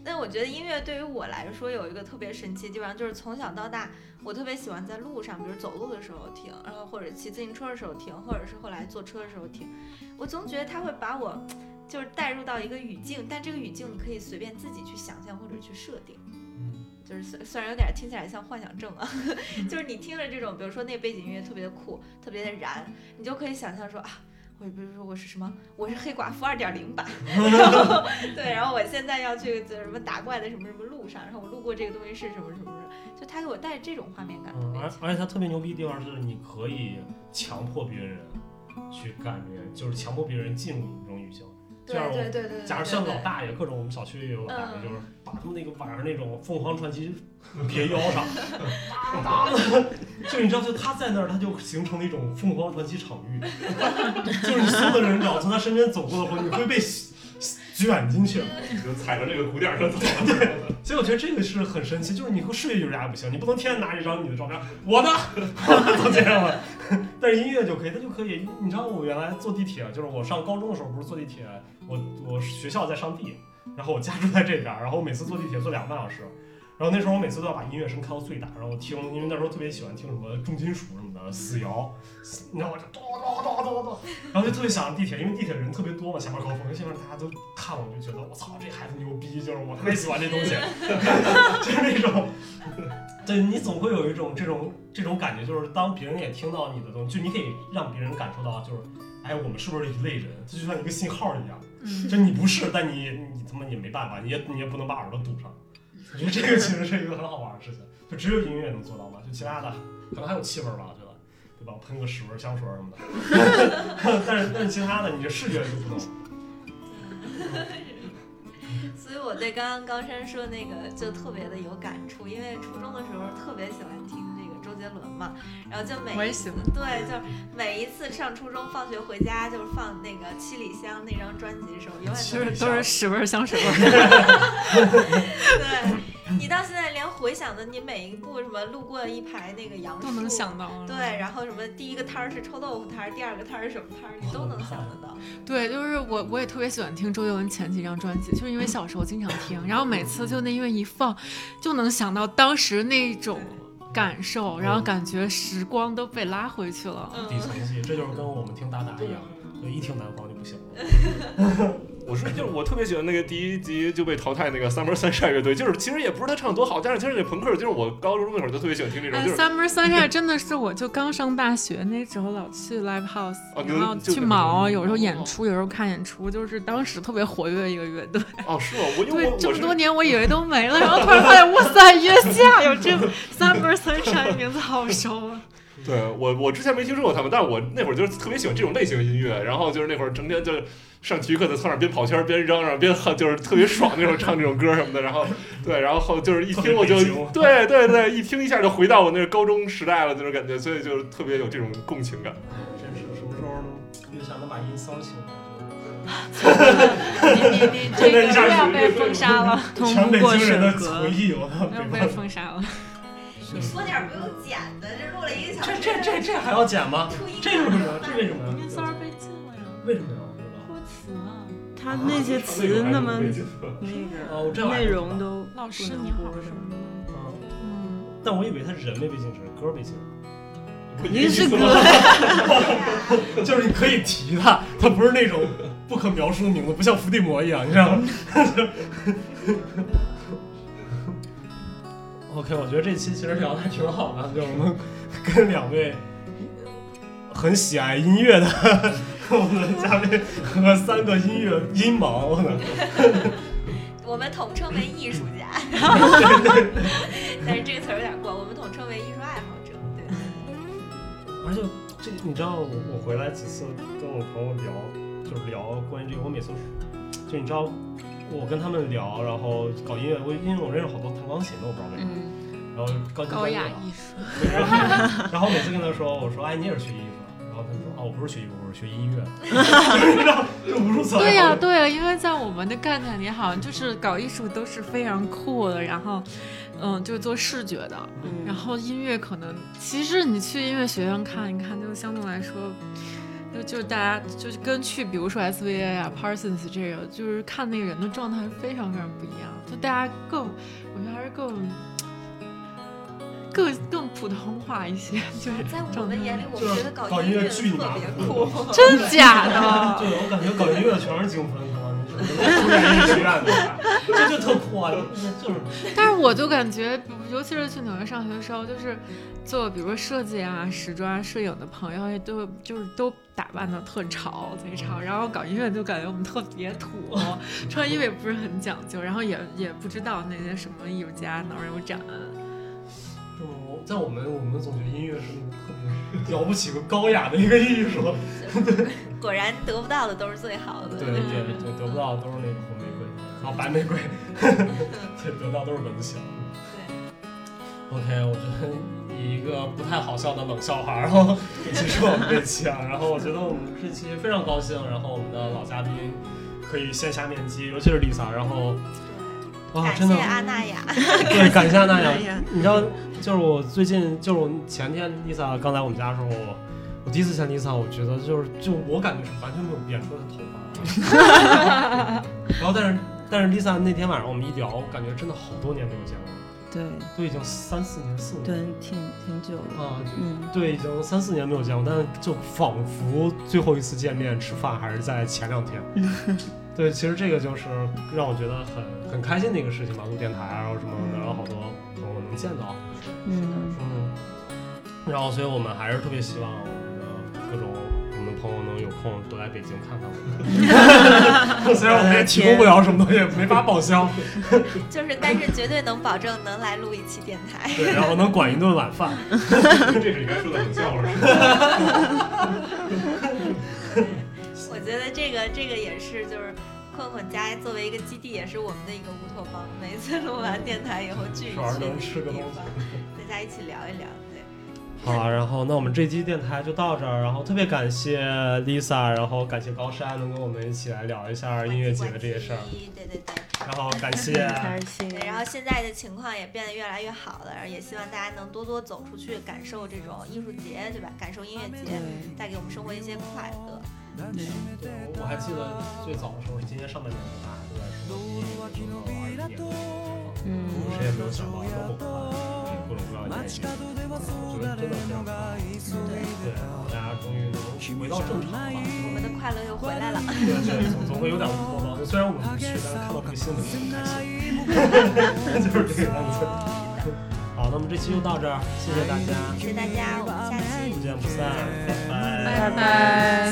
但我觉得音乐对于我来说有一个特别神奇的地方，就是从小到大，我特别喜欢在路上，比如走路的时候听，然后或者骑自行车的时候听，或者是后来坐车的时候听。我总觉得它会把我就是带入到一个语境，但这个语境你可以随便自己去想象或者去设定。就是虽虽然有点听起来像幻想症啊，就是你听着这种，比如说那背景音乐特别的酷，特别的燃，你就可以想象说啊。我比如说我是什么？我是黑寡妇二点零版，然后对，然后我现在要去什么打怪的什么什么路上，然后我路过这个东西是什么什么什么，就他给我带这种画面感。而而且他特别牛逼的地方是，你可以强迫别人去干这个，就是强迫别人进入你这种语境。就对对对对对，假如像老大爷，各种我们小区也有老大爷，嗯就是把他们那个晚上那种凤凰传奇 别腰上，哒哒的，就你知道，就他在那儿，他就形成了一种凤凰传奇场域，就是所有的人只要从他身边走过的话，你会被卷进去。就踩着这个鼓点儿上走。对所以我觉得这个是很神奇，就是你和视觉艺术家不行，你不能天天拿着一张你的照片，我的，都这样了。但是音乐就可以，它就可以。你知道我原来坐地铁，就是我上高中的时候，不是坐地铁，我我学校在上地，然后我家住在这边，然后我每次坐地铁坐两个半小时。然后那时候我每次都要把音乐声开到最大，然后听，因为那时候特别喜欢听什么重金属什么的，死摇，你知道吗？就咚咚咚咚咚，然后就特别想地铁，因为地铁人特别多嘛，下班高峰，下面大家都看我，就觉得我操，这孩子牛逼，就是我特别喜欢这东西，就是那种，对你总会有一种这种这种感觉，就是当别人也听到你的东西，就你可以让别人感受到，就是哎，我们是不是一类人？这就像一个信号一样，嗯，就你不是，但你你他妈也没办法，你也你也不能把耳朵堵上。我觉得这个其实是一个很好玩的事情，就只有音乐能做到吗，就其他的可能还有气味吧，我觉得，对吧？喷个屎味香水什么的，但是但是其他的你这视觉就不能。所以我对刚刚高山说那个就特别的有感触，因为初中的时候特别喜欢听周杰伦嘛，然后就每一次我也喜欢对，就是每一次上初中放学回家就是放那个七里香那张专辑的时候，永远都是都是屎味儿香水味儿。对。你到现在连回想的，你每一步什么路过一排那个杨树都能想到。对，然后什么第一个摊儿是臭豆腐摊儿，第二个摊儿是什么摊儿，你都能想得到。对，就是我我也特别喜欢听周杰伦前几张专辑，就是因为小时候经常听，然后每次就那音乐一放，就能想到当时那种感受，然后感觉时光都被拉回去了。底层戏，这就是跟我们听达达一样，就一听南方就不行了。我说 就是我特别喜欢那个第一集就被淘汰那个 Summer Sunshine 乐队，就是其实也不是他唱得多好，但是其实那朋克就是我高中那会儿就特别喜欢听这种，哎就是，Summer Sunshine 真的是我就刚上大学那时候老去 live house，、哦然后去毛，有时候演出，有时候看演出，就是当时特别活跃一个乐队。哦是吗？我因为这么多年我以为都没了，然后突然发现，哇塞，月下有这 Summer Sunshine 名字好熟啊！对我我之前没听说过他们，但是我那会儿就是特别喜欢这种类型的音乐，然后就是那会儿整天就上体育课在操场边跑圈儿边嚷嚷边喊，就是特别爽那种唱这种歌什么的，然后对，然后就是一听我就对对对，一听一下就回到我那个高中时代了那种感觉，所以就是特别有这种共情感。真是什么时候能又想能把音骚起来？你你你这个又要被封杀了，全北京人的审核回忆，我被封杀了。你说点不用剪的，这录了一个小时。这这这还要剪吗？这为什么呀？这为什么呀？那骚儿被禁了呀，为什么呀？我不知道。脱词啊。他那些词那么那个 内容都老师你好什么的。但我以为他人没被禁止，歌被禁了。肯定是歌，就是你可以提他，他不是那种不可描述的名字，不像伏地魔一样，你知道吗 ？OK，我觉得这期其实聊的还挺好的，就是我们跟两位很喜爱音乐的我们的嘉宾和三个音乐音盲，我们统称为艺术家，但是这个词儿有点过，我们统称为艺术爱好者。对，而且这你知道我我回来几次跟我朋友聊，就是聊关于这个，我每次就你知道我跟他们聊，然后搞音乐，我因为我认识好多弹钢琴的，我不知道为什么，嗯，然后高高雅艺术。然后 然后每次跟他说，我说哎你也是学艺术的，然后他们说哦我不是学艺术，我是学音乐。的，你知道就无数次对呀、对呀、因为在我们的概念里，好像就是搞艺术都是非常酷的，然后，嗯，就是做视觉的，嗯。然后音乐可能，其实你去音乐学院看一看，就相对来说，就就是大家就是跟去比如说 SVA 啊、Parsons 这个，就是看那个人的状态是非常非常不一样，就大家更，我觉得还是更。更更普通话一些，就是在我们眼里，我们觉得搞搞音乐乐巨难特别 酷。真假的？对，我感觉搞音乐的全是精分，他妈你知道出展艺术学院对吧？这就特酷啊，就是但是我就感觉，尤其是去纽约上学的时候，就是做比如说设计啊、时装啊、摄影的朋友，也都就是都打扮的特潮、贼潮。然后搞音乐就感觉我们特别土，穿衣服也不是很讲究，然后也也不知道那些什么艺术家哪儿有展。就在我们我们总觉得音乐是那个特别了不起个高雅的一个艺术，果然得不到的都是最好的。对对对，得不到的都是那个红玫瑰，然后白玫瑰，对，得到都是蚊香。对 OK，我觉得以一个不太好笑的冷笑话，然后 结束我们这期啊。然后我觉得我们这期非常高兴，然后我们的老嘉宾可以线下面基，尤其是 Lisa，然后哇，真的谢阿娜雅。对，感谢那哎样呀。你知道，就是我最近，就是我前天 Lisa 刚来我们家的时候，我我第一次见 Lisa，我觉得就是就我感觉是完全没有变出来的头发。然后但是但是 Lisa 那天晚上我们一聊，我感觉真的好多年没有见了，对都已经三四年、四五对年，挺挺久了。啊，嗯，对，已经三四年没有见过，但是就仿佛最后一次见面吃饭还是在前两天。对，其实这个就是让我觉得很很开心的一个事情吧，录电台啊，然后什么，然后好多朋友能见到。嗯，嗯，然后所以我们还是特别希望我们的各种空都来北京看看我们。虽然我们也提供不了什么东西，没法报销，就是，但是绝对能保证能来录一期电台。对，然后能管一顿晚饭。这是应该说的冷笑话是吧？我觉得这个这个也是，就是困困家作为一个基地，也是我们的一个乌托邦。每次录完电台以后聚一聚能吃个大家一起聊一聊。对，好啊，然后那我们这期电台就到这儿，然后特别感谢 Lisa，然后感谢高山能跟我们一起来聊一下音乐节的这些事儿，对对对。然后感谢很开心。对，然后现在的情况也变得越来越好了，也希望大家能多多走出去，感受这种艺术节，对吧？感受音乐节，带给我们生活一些快乐。对，对，我还记得最早的时候是今年上半年，大家都在说音乐节到二一年，嗯，谁也没有想到那么快，各种各样的原因，我觉得真的非常快。对，大家终于能回到正常吧。我们的快乐又回来了。对对，总总会有点乌托邦。就虽然我们不去，但是看到这个新闻就很开心，就是这个样子。好，那么这期就到这儿，谢谢大家，谢谢大家，我们下期不见不散，拜拜。拜拜。